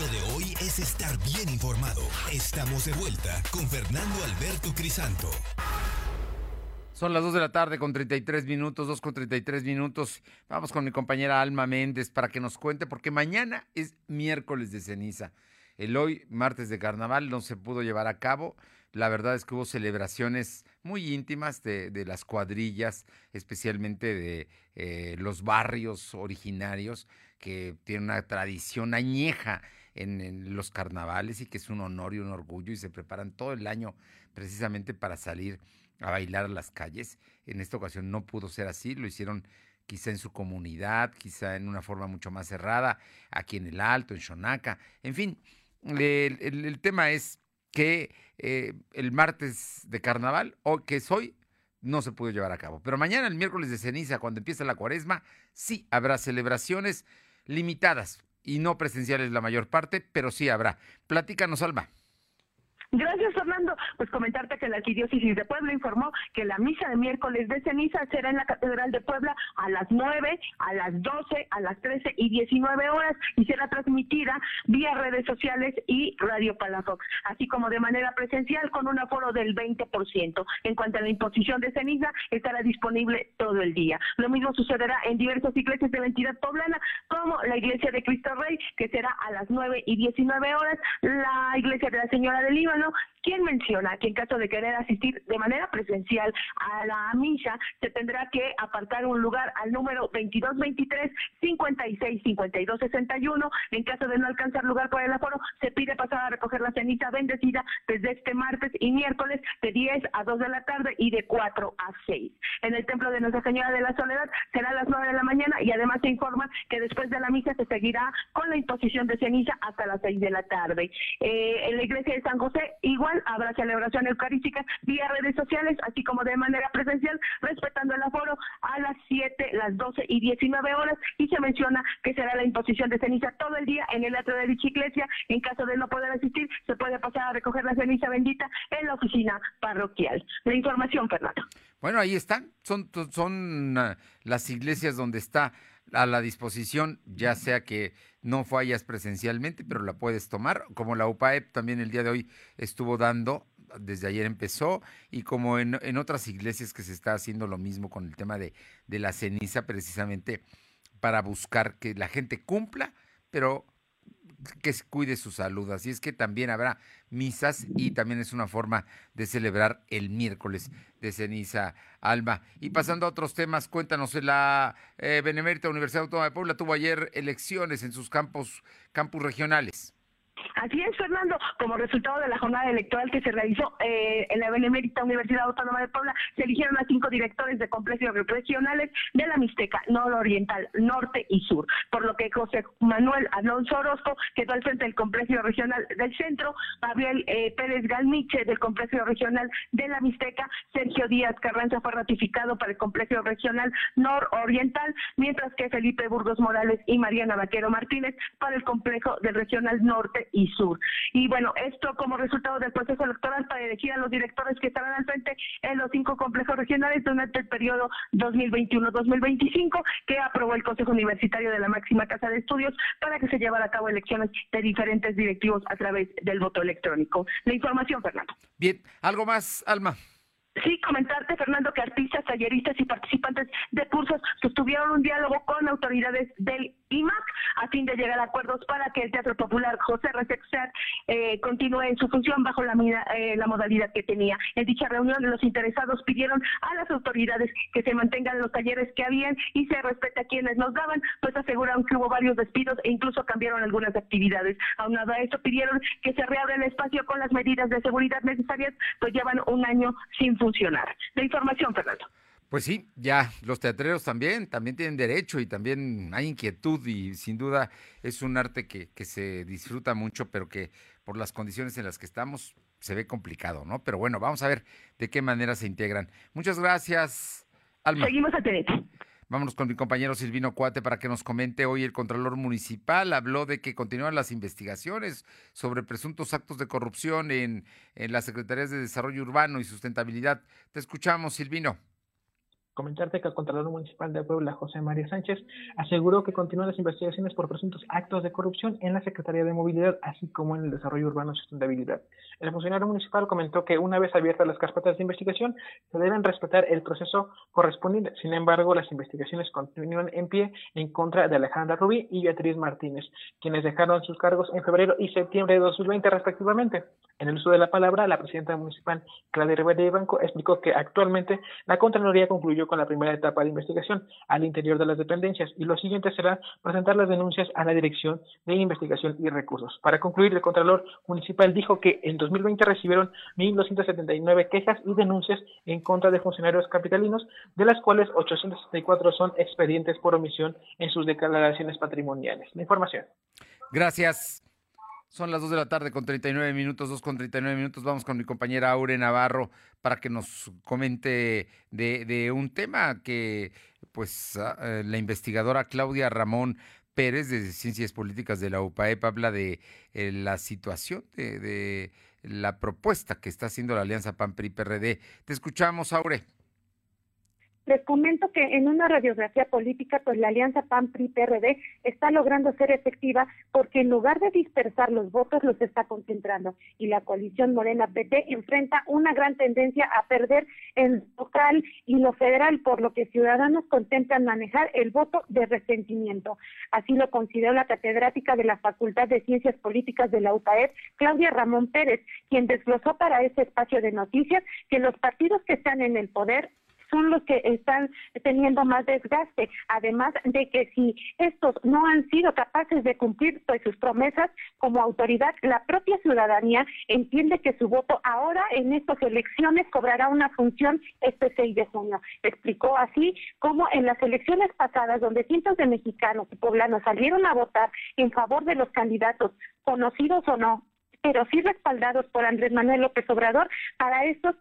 Lo de hoy es estar bien informado. Estamos de vuelta con Fernando Alberto Crisanto. Son las 2 de la tarde con 33 minutos, 2 con 33 minutos. Vamos con mi compañera Alma Méndez para que nos cuente, porque mañana es miércoles de ceniza. El hoy, martes de carnaval, no se pudo llevar a cabo. La verdad es que hubo celebraciones muy íntimas de, las cuadrillas, especialmente de eh, los barrios originarios, que tienen una tradición añeja en, los carnavales y que es un honor y un orgullo y se preparan todo el año precisamente para salir a bailar a las calles. En esta ocasión no pudo ser así, lo hicieron quizá en su comunidad, quizá en una forma mucho más cerrada, aquí en el Alto, en Xonaca, en fin, el, tema es que eh, el martes de carnaval, o que es hoy, no se pudo llevar a cabo. Pero mañana, el miércoles de ceniza, cuando empieza la cuaresma, sí habrá celebraciones limitadas, y no presenciales la mayor parte, pero sí habrá. Platícanos, Alma. Gracias, Fernando. Pues comentarte que la Arquidiócesis de Puebla informó que la misa de miércoles de ceniza será en la Catedral de Puebla a las 9, a las 12, a las 13 y 19 horas y será transmitida vía redes sociales y Radio Palafox, así como de manera presencial con un aforo del 20%. En cuanto a la imposición de ceniza, estará disponible todo el día. Lo mismo sucederá en diversas iglesias de la entidad poblana, como la Iglesia de Cristo Rey, que será a las 9 y 19 horas, la Iglesia de la Señora del Líbano, quien menciona que en caso de querer asistir de manera presencial a la misa, se tendrá que apartar un lugar al número 2223 56 52 61. En caso de no alcanzar lugar por el aforo, se pide pasar a recoger la ceniza bendecida desde este martes y miércoles de 10 a 2 de la tarde y de 4 a 6. En el templo de Nuestra Señora de la Soledad será a las 9 de la mañana y además se informa que después de la misa se seguirá con la imposición de ceniza hasta las 6 de la tarde. Eh, en la iglesia de San José igual habrá celebración eucarística vía redes sociales, así como de manera presencial, respetando el aforo a las 7, las 12 y 19 horas y se menciona que será la imposición de ceniza todo el día en el atrio de dicha iglesia. En caso de no poder asistir, se puede pasar a recoger la ceniza bendita en la oficina parroquial. La información, Fernando. Bueno, ahí están, son, son uh, las iglesias donde está a la disposición, ya sea que no fallas presencialmente, pero la puedes tomar, como la UPAEP también el día de hoy estuvo dando, desde ayer empezó, y como en, en otras iglesias que se está haciendo lo mismo con el tema de, de la ceniza, precisamente para buscar que la gente cumpla, pero que cuide su salud. Así es que también habrá misas y también es una forma de celebrar el miércoles de ceniza alma. Y pasando a otros temas, cuéntanos, la eh, Benemérita Universidad Autónoma de Puebla tuvo ayer elecciones en sus campos, campus regionales. Así es, Fernando. Como resultado de la jornada electoral que se realizó eh, en la Benemérita Universidad Autónoma de Puebla, se eligieron a cinco directores de complejos regionales de la Mixteca, Nororiental, Norte y Sur. Por lo que José Manuel Alonso Orozco quedó al frente del complejo regional del Centro, Gabriel eh, Pérez Galmiche del complejo regional de la Mixteca, Sergio Díaz Carranza fue ratificado para el complejo regional Nororiental, mientras que Felipe Burgos Morales y Mariana Vaquero Martínez para el complejo del regional Norte y Sur. Y bueno, esto como resultado del proceso electoral para elegir a los directores que estarán al frente en los cinco complejos regionales durante el periodo 2021-2025 que aprobó el Consejo Universitario de la máxima casa de estudios para que se llevara a cabo elecciones de diferentes directivos a través del voto electrónico. La información, Fernando. Bien, ¿algo más, Alma? Sí, comentarte, Fernando, que artistas, talleristas y participantes de cursos sostuvieron un diálogo con autoridades del IMAC a fin de llegar a acuerdos para que el Teatro Popular José Resexer eh, continúe en su función bajo la, eh, la modalidad que tenía. En dicha reunión, los interesados pidieron a las autoridades que se mantengan los talleres que habían y se respete a quienes nos daban, pues aseguraron que hubo varios despidos e incluso cambiaron algunas actividades. Aunado a eso, pidieron que se reabra el espacio con las medidas de seguridad necesarias, pues llevan un año sin. La información, Fernando. Pues sí, ya los teatreros también, también tienen derecho y también hay inquietud y sin duda es un arte que, que se disfruta mucho, pero que por las condiciones en las que estamos se ve complicado, ¿no? Pero bueno, vamos a ver de qué manera se integran. Muchas gracias, Alma. Seguimos a Vámonos con mi compañero Silvino Cuate para que nos comente hoy el Contralor Municipal. Habló de que continúan las investigaciones sobre presuntos actos de corrupción en, en las Secretarías de Desarrollo Urbano y Sustentabilidad. Te escuchamos, Silvino. Comentarte que el Contralor Municipal de Puebla, José María Sánchez, aseguró que continúan las investigaciones por presuntos actos de corrupción en la Secretaría de Movilidad, así como en el Desarrollo Urbano y Sustentabilidad. El funcionario municipal comentó que una vez abiertas las carpetas de investigación, se deben respetar el proceso correspondiente. Sin embargo, las investigaciones continúan en pie en contra de Alejandra Rubí y Beatriz Martínez, quienes dejaron sus cargos en febrero y septiembre de 2020 respectivamente. En el uso de la palabra, la presidenta municipal, Claudia Rivera Banco, explicó que actualmente la Contraloría concluyó con la primera etapa de investigación al interior de las dependencias y lo siguiente será presentar las denuncias a la Dirección de Investigación y Recursos. Para concluir, el Contralor Municipal dijo que en 2020 recibieron 1.279 quejas y denuncias en contra de funcionarios capitalinos, de las cuales 864 son expedientes por omisión en sus declaraciones patrimoniales. La información. Gracias. Son las 2 de la tarde con 39 minutos, 2 con 39 minutos. Vamos con mi compañera Aure Navarro para que nos comente de, un tema que pues ah, eh, la investigadora Claudia Ramón Pérez de Ciencias Políticas de la UPAEP habla de eh, la situación de, la propuesta que está haciendo la Alianza PAN-PRI-PRD. Te escuchamos, Aure. Les comento que en una radiografía política, pues la alianza PAN-PRI-PRD está logrando ser efectiva porque en lugar de dispersar los votos, los está concentrando. Y la coalición Morena-PT enfrenta una gran tendencia a perder en local y lo federal, por lo que ciudadanos contemplan manejar el voto de resentimiento. Así lo consideró la catedrática de la Facultad de Ciencias Políticas de la UPAEP, Claudia Ramón Pérez, quien desglosó para este espacio de noticias que los partidos que están en el poder son los que están teniendo más desgaste. Además de que si estos no han sido capaces de cumplir pues, sus promesas como autoridad, la propia ciudadanía entiende que su voto ahora en estas elecciones cobrará una función este 6 de junio. Explicó así como en las elecciones pasadas, donde cientos de mexicanos y poblanos salieron a votar en favor de los candidatos, conocidos o no, pero sí respaldados por Andrés Manuel López Obrador para estos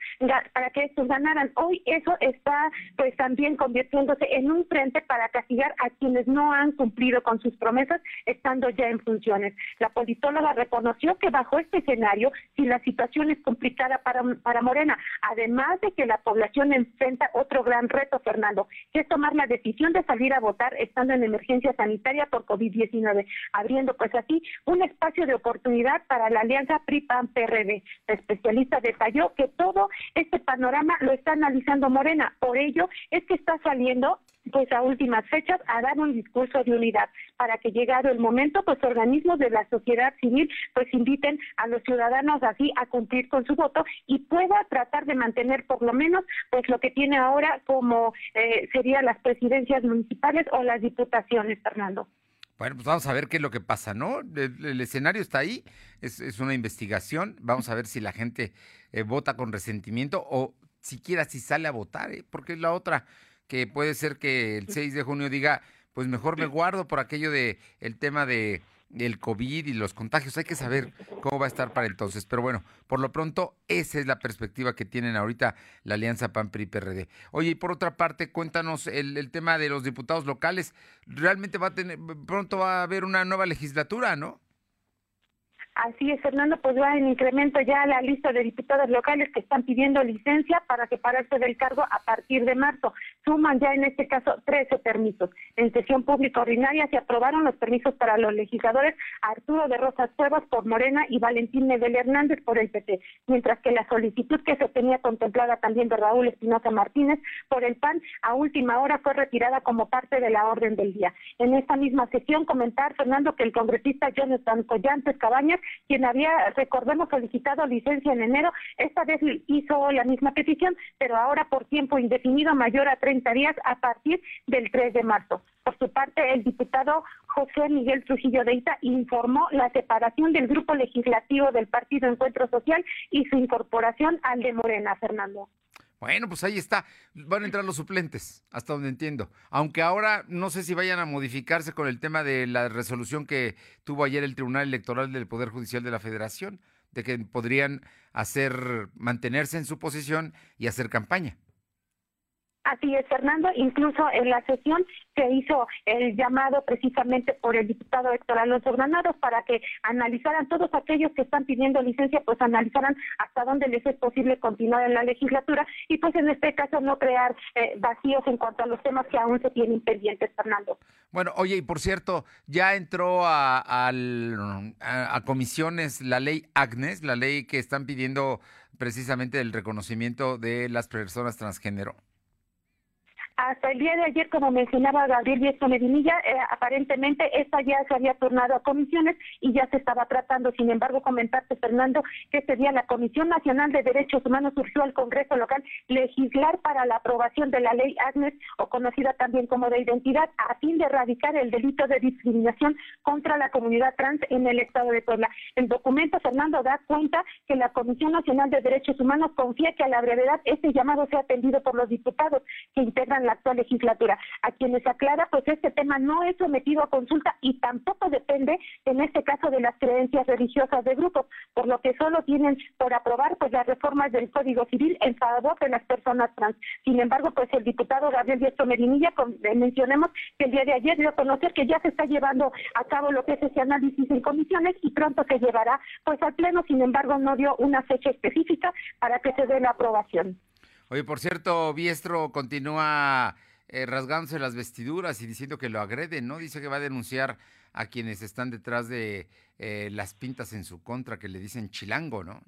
para que estos ganaran. Hoy eso está pues también convirtiéndose en un frente para castigar a quienes no han cumplido con sus promesas estando ya en funciones. La politóloga reconoció que bajo este escenario, si la situación es complicada para, para Morena, además de que la población enfrenta otro gran reto, Fernando, que es tomar la decisión de salir a votar estando en emergencia sanitaria por COVID-19, abriendo pues así un espacio de oportunidad para la alianza PRI-PAN-PRD. La especialista detalló que todo este panorama lo está analizando Morena. Por ello es que está saliendo pues a últimas fechas a dar un discurso de unidad para que llegado el momento pues organismos de la sociedad civil pues inviten a los ciudadanos así a cumplir con su voto y pueda tratar de mantener por lo menos pues lo que tiene ahora como eh, serían las presidencias municipales o las diputaciones Fernando. Bueno, pues vamos a ver qué es lo que pasa, ¿no? El, escenario está ahí, es, una investigación, vamos a ver si la gente eh, vota con resentimiento o siquiera si sale a votar, ¿eh? porque es la otra, que puede ser que el 6 de junio diga, pues mejor me guardo por aquello de el tema de el COVID y los contagios. Hay que saber cómo va a estar para entonces. Pero bueno, por lo pronto, esa es la perspectiva que tienen ahorita la Alianza PAN-PRI-PRD. Oye, y por otra parte, cuéntanos el, el, tema de los diputados locales. Realmente va a tener, pronto va a haber una nueva legislatura, ¿no? Así es, Fernando, pues va en incremento ya la lista de diputados locales que están pidiendo licencia para separarse del cargo a partir de marzo. Suman ya en este caso 13 permisos. En sesión pública ordinaria se aprobaron los permisos para los legisladores Arturo de Rosas Cuevas por Morena y Valentín Nebel Hernández por el PT, mientras que la solicitud que se tenía contemplada también de Raúl Espinosa Martínez por el PAN a última hora fue retirada como parte de la orden del día. En esta misma sesión comentar, Fernando, que el congresista Jonathan Collantes Cabañas quien había, recordemos, solicitado licencia en enero, esta vez hizo la misma petición, pero ahora por tiempo indefinido mayor a 30 días a partir del 3 de marzo. Por su parte, el diputado José Miguel Trujillo de Ita informó la separación del grupo legislativo del Partido Encuentro Social y su incorporación al de Morena, Fernando. Bueno, pues ahí está. Van a entrar los suplentes, hasta donde entiendo. Aunque ahora no sé si vayan a modificarse con el tema de la resolución que tuvo ayer el Tribunal Electoral del Poder Judicial de la Federación, de que podrían hacer, mantenerse en su posición y hacer campaña. Así es, Fernando. Incluso en la sesión se hizo el llamado precisamente por el diputado Héctor Alonso Granados para que analizaran todos aquellos que están pidiendo licencia, pues analizaran hasta dónde les es posible continuar en la legislatura y pues en este caso no crear eh, vacíos en cuanto a los temas que aún se tienen pendientes, Fernando. Bueno, oye, y por cierto, ya entró a, a comisiones la ley Agnes, la ley que están pidiendo precisamente el reconocimiento de las personas transgénero. Hasta el día de ayer, como mencionaba Gabriel Viesto Medinilla, eh, aparentemente esta ya se había turnado a comisiones y ya se estaba tratando. Sin embargo, comentarte, Fernando, que este día la Comisión Nacional de Derechos Humanos surgió al Congreso local legislar para la aprobación de la ley Agnes, o conocida también como de identidad, a fin de erradicar el delito de discriminación contra la comunidad trans en el Estado de Puebla. El documento, Fernando, da cuenta que la Comisión Nacional de Derechos Humanos confía que a la brevedad este llamado sea atendido por los diputados que integran la actual legislatura. A quienes aclara, pues este tema no es sometido a consulta y tampoco depende, en este caso, de las creencias religiosas de grupos, por lo que solo tienen por aprobar pues las reformas del Código Civil en favor de las personas trans. Sin embargo, pues el diputado Gabriel Diestro Medinilla, mencionemos que el día de ayer dio a conocer que ya se está llevando a cabo lo que es ese análisis en comisiones y pronto se llevará pues al pleno, sin embargo no dio una fecha específica para que se dé la aprobación. Oye, por cierto, Biestro continúa eh, rasgándose las vestiduras y diciendo que lo agreden, ¿no? Dice que va a denunciar a quienes están detrás de eh, las pintas en su contra, que le dicen chilango, ¿no?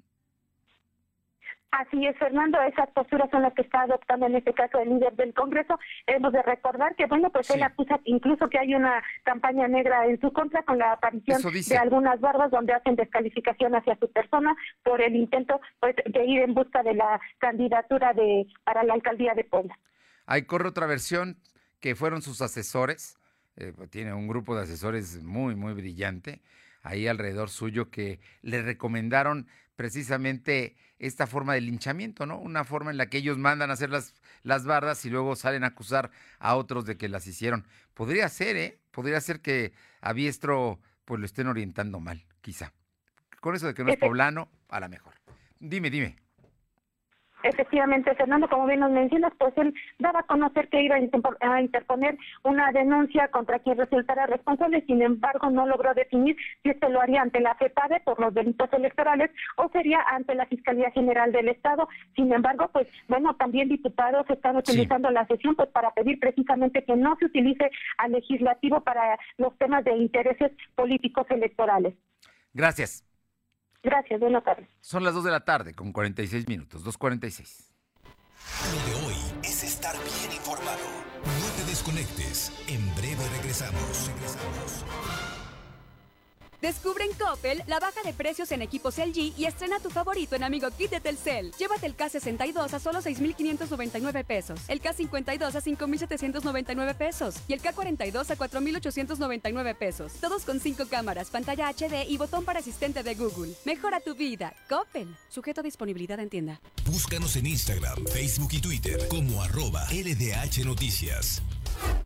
Así es, Fernando, esas posturas son las que está adoptando en este caso el líder del Congreso. Hemos de recordar que, bueno, pues él acusa incluso que hay una campaña negra en su contra con la aparición de algunas barbas donde hacen descalificación hacia su persona por el intento pues, de ir en busca de la candidatura de para la alcaldía de Puebla. Hay corre otra versión que fueron sus asesores, eh, pues, tiene un grupo de asesores muy, muy brillante ahí alrededor suyo que le recomendaron precisamente esta forma de linchamiento, ¿no? Una forma en la que ellos mandan a hacer las, las bardas y luego salen a acusar a otros de que las hicieron. Podría ser, ¿eh? Podría ser que a Biestro pues lo estén orientando mal, quizá. Con eso de que no es poblano, a la mejor. Dime, dime. Efectivamente, Fernando, como bien nos mencionas, pues él daba a conocer que iba a interponer una denuncia contra quien resultara responsable, sin embargo no logró definir si esto lo haría ante la FEPADE por los delitos electorales o sería ante la Fiscalía General del Estado. Sin embargo, pues bueno, también diputados están utilizando la sesión pues para pedir precisamente que no se utilice al legislativo para los temas de intereses políticos electorales. Gracias. Gracias, buenas tardes. Son las 2 de la tarde con 46 minutos, 2.46. Lo de hoy es estar bien informado. No te desconectes. En breve regresamos. Regresamos. Descubre en Coppel la baja de precios en equipos LG y estrena tu favorito en Amigo Kit de Telcel. Llévate el K62 a solo 6,599 pesos, el K52 a 5,799 pesos y el K42 a 4,899 pesos. Todos con 5 cámaras, pantalla HD y botón para asistente de Google. Mejora tu vida. Coppel. Sujeto a disponibilidad en tienda. Búscanos en Instagram, Facebook y Twitter como arroba LDH Noticias.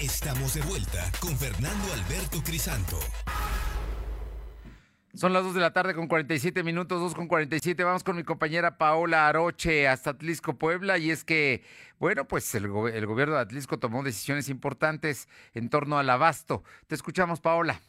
Estamos de vuelta con Fernando Alberto Crisanto. Son las 2 de la tarde con 47 minutos, 2 con 47. Vamos con mi compañera Paola Aroche hasta Atlisco, Puebla. Y es que, bueno, pues el, el gobierno de Atlisco tomó decisiones importantes en torno al abasto. Te escuchamos, Paola.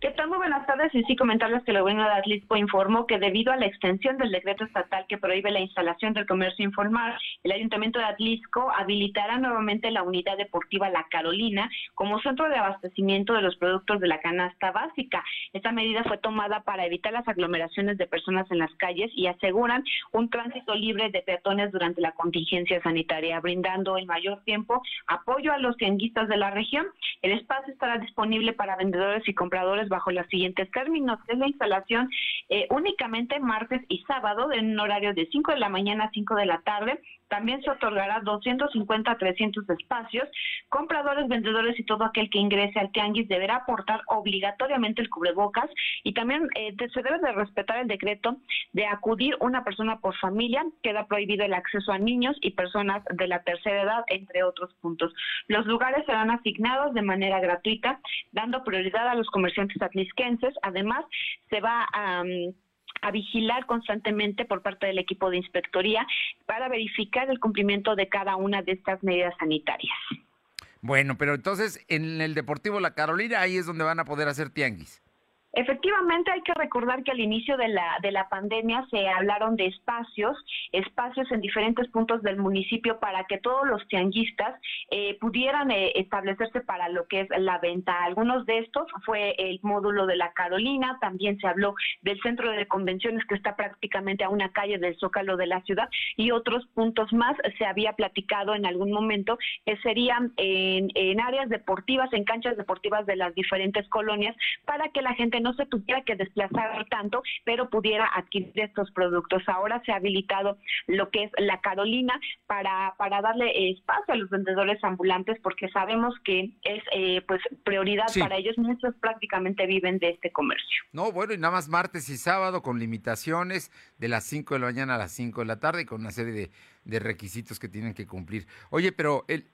¿Qué tal? Muy buenas tardes. Y sí, comentarles que el gobierno de Atlisco informó que debido a la extensión del decreto estatal que prohíbe la instalación del comercio informal, el Ayuntamiento de Atlisco habilitará nuevamente la unidad deportiva La Carolina como centro de abastecimiento de los productos de la canasta básica. Esta medida fue tomada para evitar las aglomeraciones de personas en las calles y aseguran un tránsito libre de peatones durante la contingencia sanitaria, brindando el mayor tiempo apoyo a los tianguistas de la región. El espacio estará disponible para vendedores y compradores bajo los siguientes términos. Es la instalación eh, únicamente martes y sábado en un horario de 5 de la mañana a 5 de la tarde. También se otorgará 250 a 300 espacios. Compradores, vendedores y todo aquel que ingrese al tianguis deberá aportar obligatoriamente el cubrebocas y también eh, se debe de respetar el decreto de acudir una persona por familia. Queda prohibido el acceso a niños y personas de la tercera edad, entre otros puntos. Los lugares serán asignados de manera gratuita, dando prioridad a los comerciantes atlisquenses. Además, se va a a vigilar constantemente por parte del equipo de inspectoría para verificar el cumplimiento de cada una de estas medidas sanitarias. Bueno, pero entonces en el Deportivo La Carolina ahí es donde van a poder hacer tianguis. Efectivamente, hay que recordar que al inicio de la, de la pandemia se hablaron de espacios, espacios en diferentes puntos del municipio para que todos los tianguistas eh, pudieran eh, establecerse para lo que es la venta. Algunos de estos fue el módulo de la Carolina, también se habló del centro de convenciones que está prácticamente a una calle del Zócalo de la ciudad y otros puntos más se había platicado en algún momento que serían en, en áreas deportivas, en canchas deportivas de las diferentes colonias para que la gente no se tuviera que desplazar tanto, pero pudiera adquirir estos productos. Ahora se ha habilitado lo que es la Carolina para, para darle espacio a los vendedores ambulantes porque sabemos que es eh, pues prioridad para ellos. Muchos prácticamente viven de este comercio. No, bueno, y nada más martes y sábado con limitaciones de las 5 de la mañana a las 5 de la tarde y con una serie de, de requisitos que tienen que cumplir. Oye, pero el...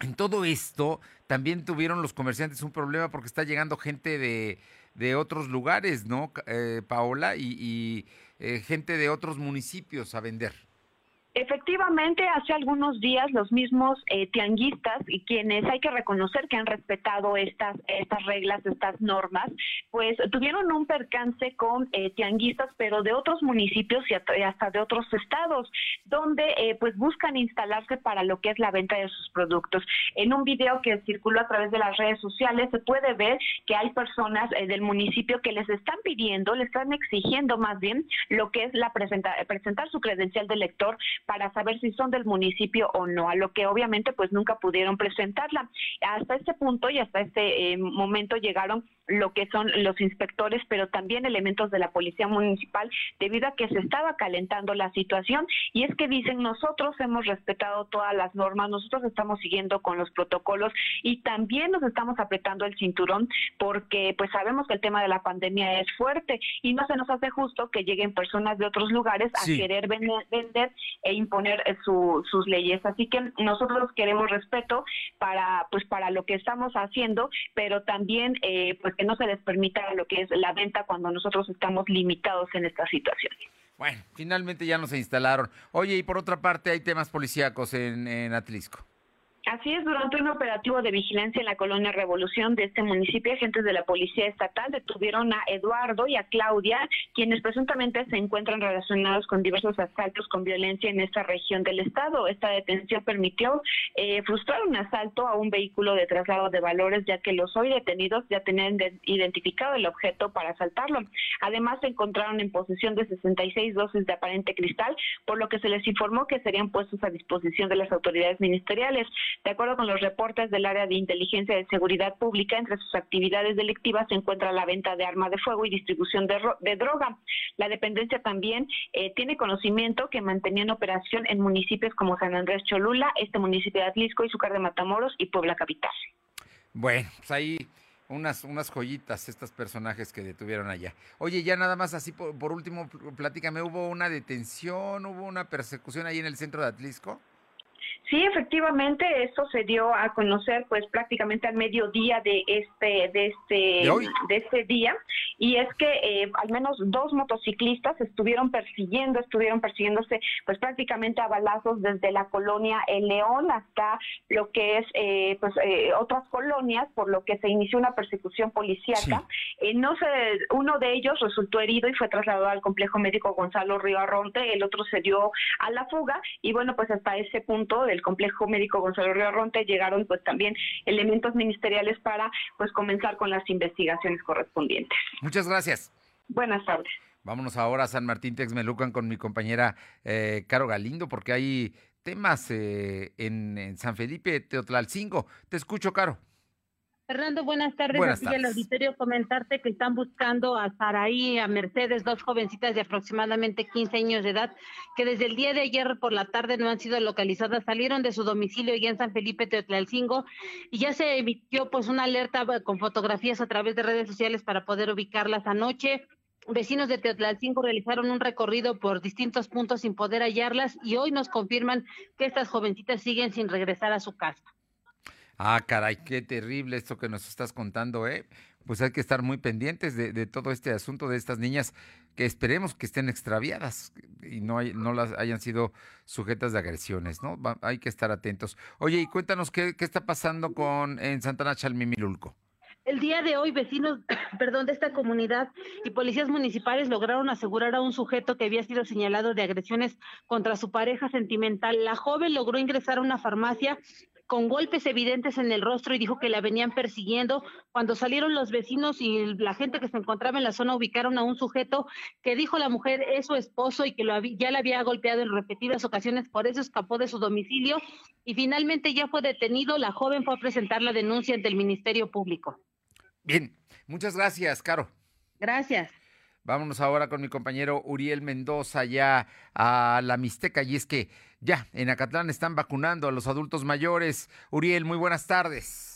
En todo esto, también tuvieron los comerciantes un problema porque está llegando gente de, de otros lugares, ¿no, eh, Paola? Y, y eh, gente de otros municipios a vender. Efectivamente, hace algunos días los mismos eh, tianguistas y quienes hay que reconocer que han respetado estas estas reglas, estas normas, pues tuvieron un percance con eh, tianguistas, pero de otros municipios y hasta de otros estados, donde eh, pues buscan instalarse para lo que es la venta de sus productos. En un video que circuló a través de las redes sociales se puede ver que hay personas del municipio que les están pidiendo, les están exigiendo más bien lo que es la presentar presentar su credencial de lector para saber si son del municipio o no, a lo que obviamente pues nunca pudieron presentarla. Hasta este punto y hasta este eh, momento llegaron lo que son los inspectores, pero también elementos de la policía municipal, debido a que se estaba calentando la situación. Y es que dicen, nosotros hemos respetado todas las normas, nosotros estamos siguiendo con los protocolos y también nos estamos apretando el cinturón porque pues sabemos que el tema de la pandemia es fuerte y no se nos hace justo que lleguen personas de otros lugares a querer vender, vender, e imponer eh, sus leyes. Así que nosotros queremos respeto para pues para lo que estamos haciendo, pero también eh, pues que no se les permita lo que es la venta cuando nosotros estamos limitados en esta situación. Bueno, finalmente ya nos instalaron. Oye, y por otra parte hay temas policíacos en, en Atlisco. Así es, durante un operativo de vigilancia en la colonia Revolución de este municipio, agentes de la Policía Estatal detuvieron a Eduardo y a Claudia, quienes presuntamente se encuentran relacionados con diversos asaltos con violencia en esta región del estado. Esta detención permitió eh, frustrar un asalto a un vehículo de traslado de valores, ya que los hoy detenidos ya tenían identificado el objeto para asaltarlo. Además, se encontraron en posesión de 66 dosis de aparente cristal, por lo que se les informó que serían puestos a disposición de las autoridades ministeriales. De acuerdo con los reportes del área de inteligencia de seguridad pública, entre sus actividades delictivas se encuentra la venta de arma de fuego y distribución de, droga. La dependencia también eh, tiene conocimiento que mantenían operación en municipios como San Andrés Cholula, este municipio de Atlisco, Izúcar de Matamoros y Puebla Capital. Bueno, pues ahí unas, unas joyitas estos personajes que detuvieron allá. Oye, ya nada más así por, por último, platícame, ¿hubo una detención, hubo una persecución ahí en el centro de Atlisco? Sí, efectivamente, esto se dio a conocer pues prácticamente al mediodía de este de este ¿De, este día. Y es que eh, al menos dos motociclistas estuvieron persiguiendo, estuvieron persiguiéndose pues prácticamente a balazos desde la colonia El León hasta lo que es eh, pues eh, otras colonias, por lo que se inició una persecución policíaca. no sé, uno de ellos resultó herido y fue trasladado al complejo médico Gonzalo Río Arronte, el otro se dio a la fuga y bueno pues hasta ese punto del complejo médico Gonzalo Río Arronte llegaron pues también elementos ministeriales para pues comenzar con las investigaciones correspondientes. Muchas gracias. Buenas tardes. Vámonos ahora a San Martín Texmelucan con mi compañera eh, Caro Galindo, porque hay temas eh, en, en, San Felipe Teotlalcingo. Te escucho, Caro. Fernando, buenas tardes. Buenas tardes. el auditorio comentarte que están buscando a Saraí, a Mercedes, dos jovencitas de aproximadamente 15 años de edad, que desde el día de ayer por la tarde no han sido localizadas, salieron de su domicilio ya en San Felipe Teotlalcingo y ya se emitió pues una alerta con fotografías a través de redes sociales para poder ubicarlas anoche. Vecinos de Teotlalcingo realizaron un recorrido por distintos puntos sin poder hallarlas y hoy nos confirman que estas jovencitas siguen sin regresar a su casa. Ah, caray, qué terrible esto que nos estás contando, ¿eh? pues hay que estar muy pendientes de, todo este asunto de estas niñas que esperemos que estén extraviadas y no, hay, no las hayan sido sujetas de agresiones, ¿no? hay que estar atentos. Oye, y cuéntanos qué, qué está pasando con en Santana Chalmimilulco. El día de hoy, vecinos, perdón, de esta comunidad y policías municipales lograron asegurar a un sujeto que había sido señalado de agresiones contra su pareja sentimental. La joven logró ingresar a una farmacia con golpes evidentes en el rostro y dijo que la venían persiguiendo. Cuando salieron los vecinos y la gente que se encontraba en la zona ubicaron a un sujeto que dijo la mujer es su esposo y que lo ya la había golpeado en repetidas ocasiones, por eso escapó de su domicilio y finalmente ya fue detenido. La joven fue a presentar la denuncia ante el Ministerio Público. Bien, muchas gracias, Caro. Gracias. Vámonos ahora con mi compañero Uriel Mendoza ya a la Mixteca y es que ya en Acatlán están vacunando a los adultos mayores. Uriel, muy buenas tardes.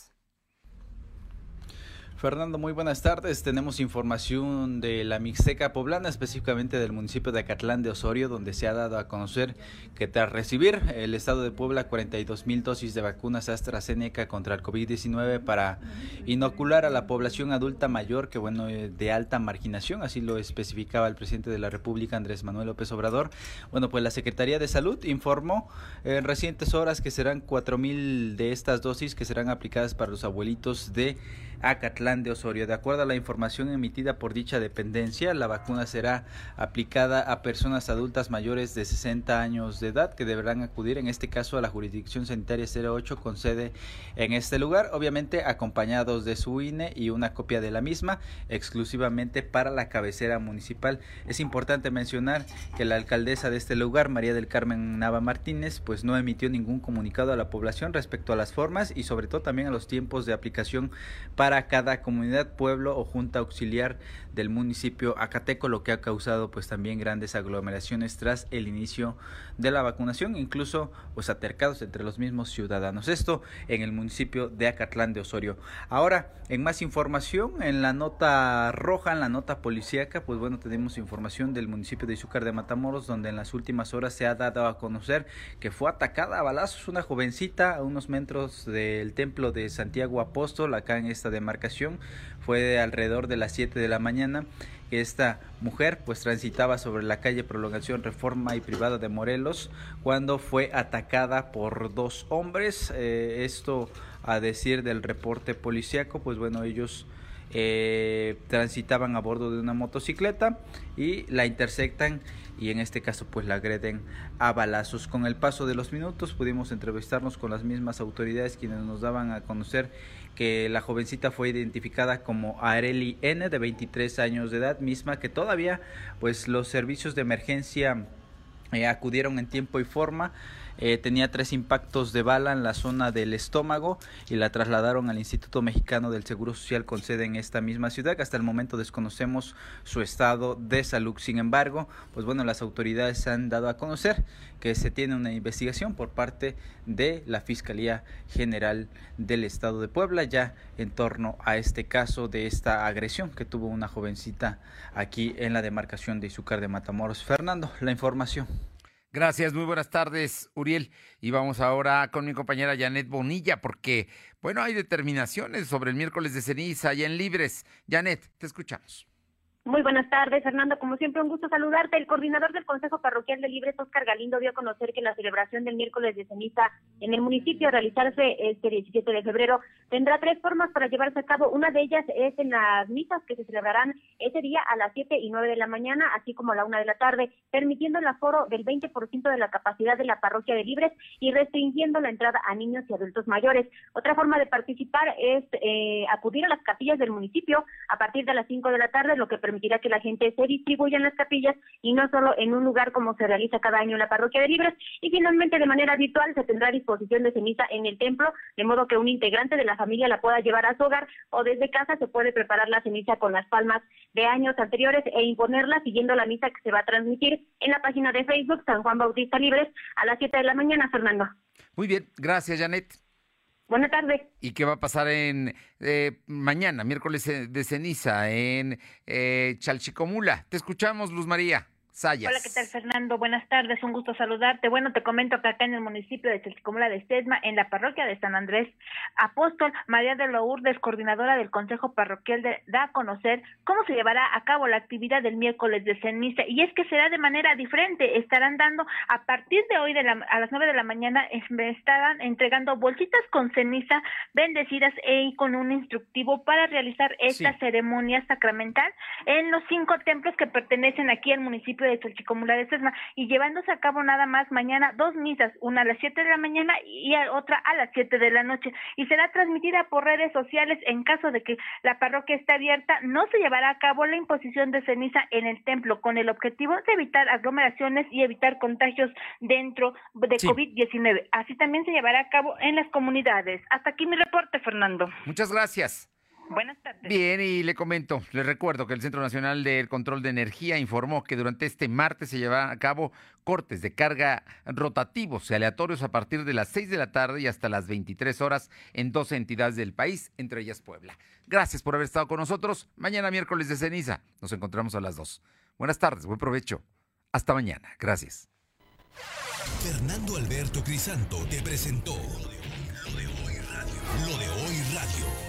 Fernando, muy buenas tardes. Tenemos información de la Mixteca Poblana, específicamente del municipio de Acatlán de Osorio, donde se ha dado a conocer que tras recibir el Estado de Puebla 42 mil dosis de vacunas AstraZeneca contra el COVID-19 para inocular a la población adulta mayor, que bueno, eh, de alta marginación, así lo especificaba el presidente de la República, Andrés Manuel López Obrador. Bueno, pues la Secretaría de Salud informó en recientes horas que serán 4 mil de estas dosis que serán aplicadas para los abuelitos de Acatlán de Osorio. De acuerdo a la información emitida por dicha dependencia, la vacuna será aplicada a personas adultas mayores de 60 años de edad que deberán acudir en este caso a la jurisdicción sanitaria 08 con sede en este lugar, obviamente acompañados de su INE y una copia de la misma exclusivamente para la cabecera municipal. Es importante mencionar que la alcaldesa de este lugar, María del Carmen Nava Martínez, pues no emitió ningún comunicado a la población respecto a las formas y sobre todo también a los tiempos de aplicación para para cada comunidad, pueblo o junta auxiliar del municipio Acateco, lo que ha causado pues también grandes aglomeraciones tras el inicio de la vacunación, incluso pues atercados entre los mismos ciudadanos. Esto en el municipio de Acatlán de Osorio. Ahora, en más información, en la nota roja, en la nota policíaca, pues bueno, tenemos información del municipio de Izúcar de Matamoros, donde en las últimas horas se ha dado a conocer que fue atacada a balazos una jovencita a unos metros del templo de Santiago Apóstol, acá en esta de demarcación fue de alrededor de las 7 de la mañana que esta mujer pues transitaba sobre la calle Prolongación Reforma y Privada de Morelos cuando fue atacada por dos hombres. Eh, esto a decir del reporte policiaco, pues bueno, ellos eh, transitaban a bordo de una motocicleta y la intersectan y en este caso pues la agreden a balazos. Con el paso de los minutos pudimos entrevistarnos con las mismas autoridades quienes nos daban a conocer que la jovencita fue identificada como Areli N de 23 años de edad, misma que todavía pues los servicios de emergencia eh, acudieron en tiempo y forma eh, tenía tres impactos de bala en la zona del estómago y la trasladaron al Instituto Mexicano del Seguro Social con sede en esta misma ciudad. Hasta el momento desconocemos su estado de salud. Sin embargo, pues bueno, las autoridades han dado a conocer que se tiene una investigación por parte de la Fiscalía General del Estado de Puebla ya en torno a este caso de esta agresión que tuvo una jovencita aquí en la demarcación de Izúcar de Matamoros. Fernando, la información. Gracias, muy buenas tardes, Uriel. Y vamos ahora con mi compañera Janet Bonilla, porque, bueno, hay determinaciones sobre el miércoles de ceniza y en Libres. Janet, te escuchamos. Muy buenas tardes, Fernando. Como siempre, un gusto saludarte. El coordinador del Consejo Parroquial de Libres, Oscar Galindo, dio a conocer que la celebración del miércoles de ceniza en el municipio a realizarse este 17 de febrero tendrá tres formas para llevarse a cabo. Una de ellas es en las misas que se celebrarán ese día a las 7 y 9 de la mañana, así como a la 1 de la tarde, permitiendo el aforo del 20% de la capacidad de la parroquia de Libres y restringiendo la entrada a niños y adultos mayores. Otra forma de participar es eh, acudir a las capillas del municipio a partir de las 5 de la tarde, lo que permitirá que la gente se distribuya en las capillas y no solo en un lugar como se realiza cada año en la parroquia de Libres. Y finalmente, de manera habitual, se tendrá disposición de ceniza en el templo, de modo que un integrante de la familia la pueda llevar a su hogar o desde casa se puede preparar la ceniza con las palmas de años anteriores e imponerla siguiendo la misa que se va a transmitir en la página de Facebook San Juan Bautista Libres a las 7 de la mañana, Fernando. Muy bien, gracias, Janet. Buenas tardes. ¿Y qué va a pasar en eh, mañana, miércoles de ceniza, en eh, Chalchicomula? Te escuchamos, Luz María. Sayas. Hola, ¿qué tal, Fernando? Buenas tardes, un gusto saludarte. Bueno, te comento que acá en el municipio de Chalchicomula de Sesma, en la parroquia de San Andrés Apóstol, María de Lourdes, coordinadora del Consejo Parroquial, de, da a conocer cómo se llevará a cabo la actividad del miércoles de ceniza. Y es que será de manera diferente. Estarán dando, a partir de hoy de la, a las nueve de la mañana, estarán entregando bolsitas con ceniza bendecidas e con un instructivo para realizar esta ceremonia sacramental en los cinco templos que pertenecen aquí al municipio de Chalchicomula de Sesma y llevándose a cabo nada más mañana dos misas, una a las siete de la mañana y otra a las siete de la noche y será transmitida por redes sociales en caso de que la parroquia esté abierta, no se llevará a cabo la imposición de ceniza en el templo con el objetivo de evitar aglomeraciones y evitar contagios dentro de COVID-19. Así también se llevará a cabo en las comunidades. Hasta aquí mi reporte, Fernando. Muchas gracias. Buenas tardes. Bien, y le comento, le recuerdo que el Centro Nacional del Control de Energía informó que durante este martes se llevará a cabo cortes de carga rotativos y aleatorios a partir de las 6 de la tarde y hasta las 23 horas en dos entidades del país, entre ellas Puebla. Gracias por haber estado con nosotros. Mañana miércoles de ceniza. Nos encontramos a las 2. Buenas tardes, buen provecho. Hasta mañana. Gracias. Fernando Alberto Crisanto te presentó lo de hoy radio. Lo de hoy radio.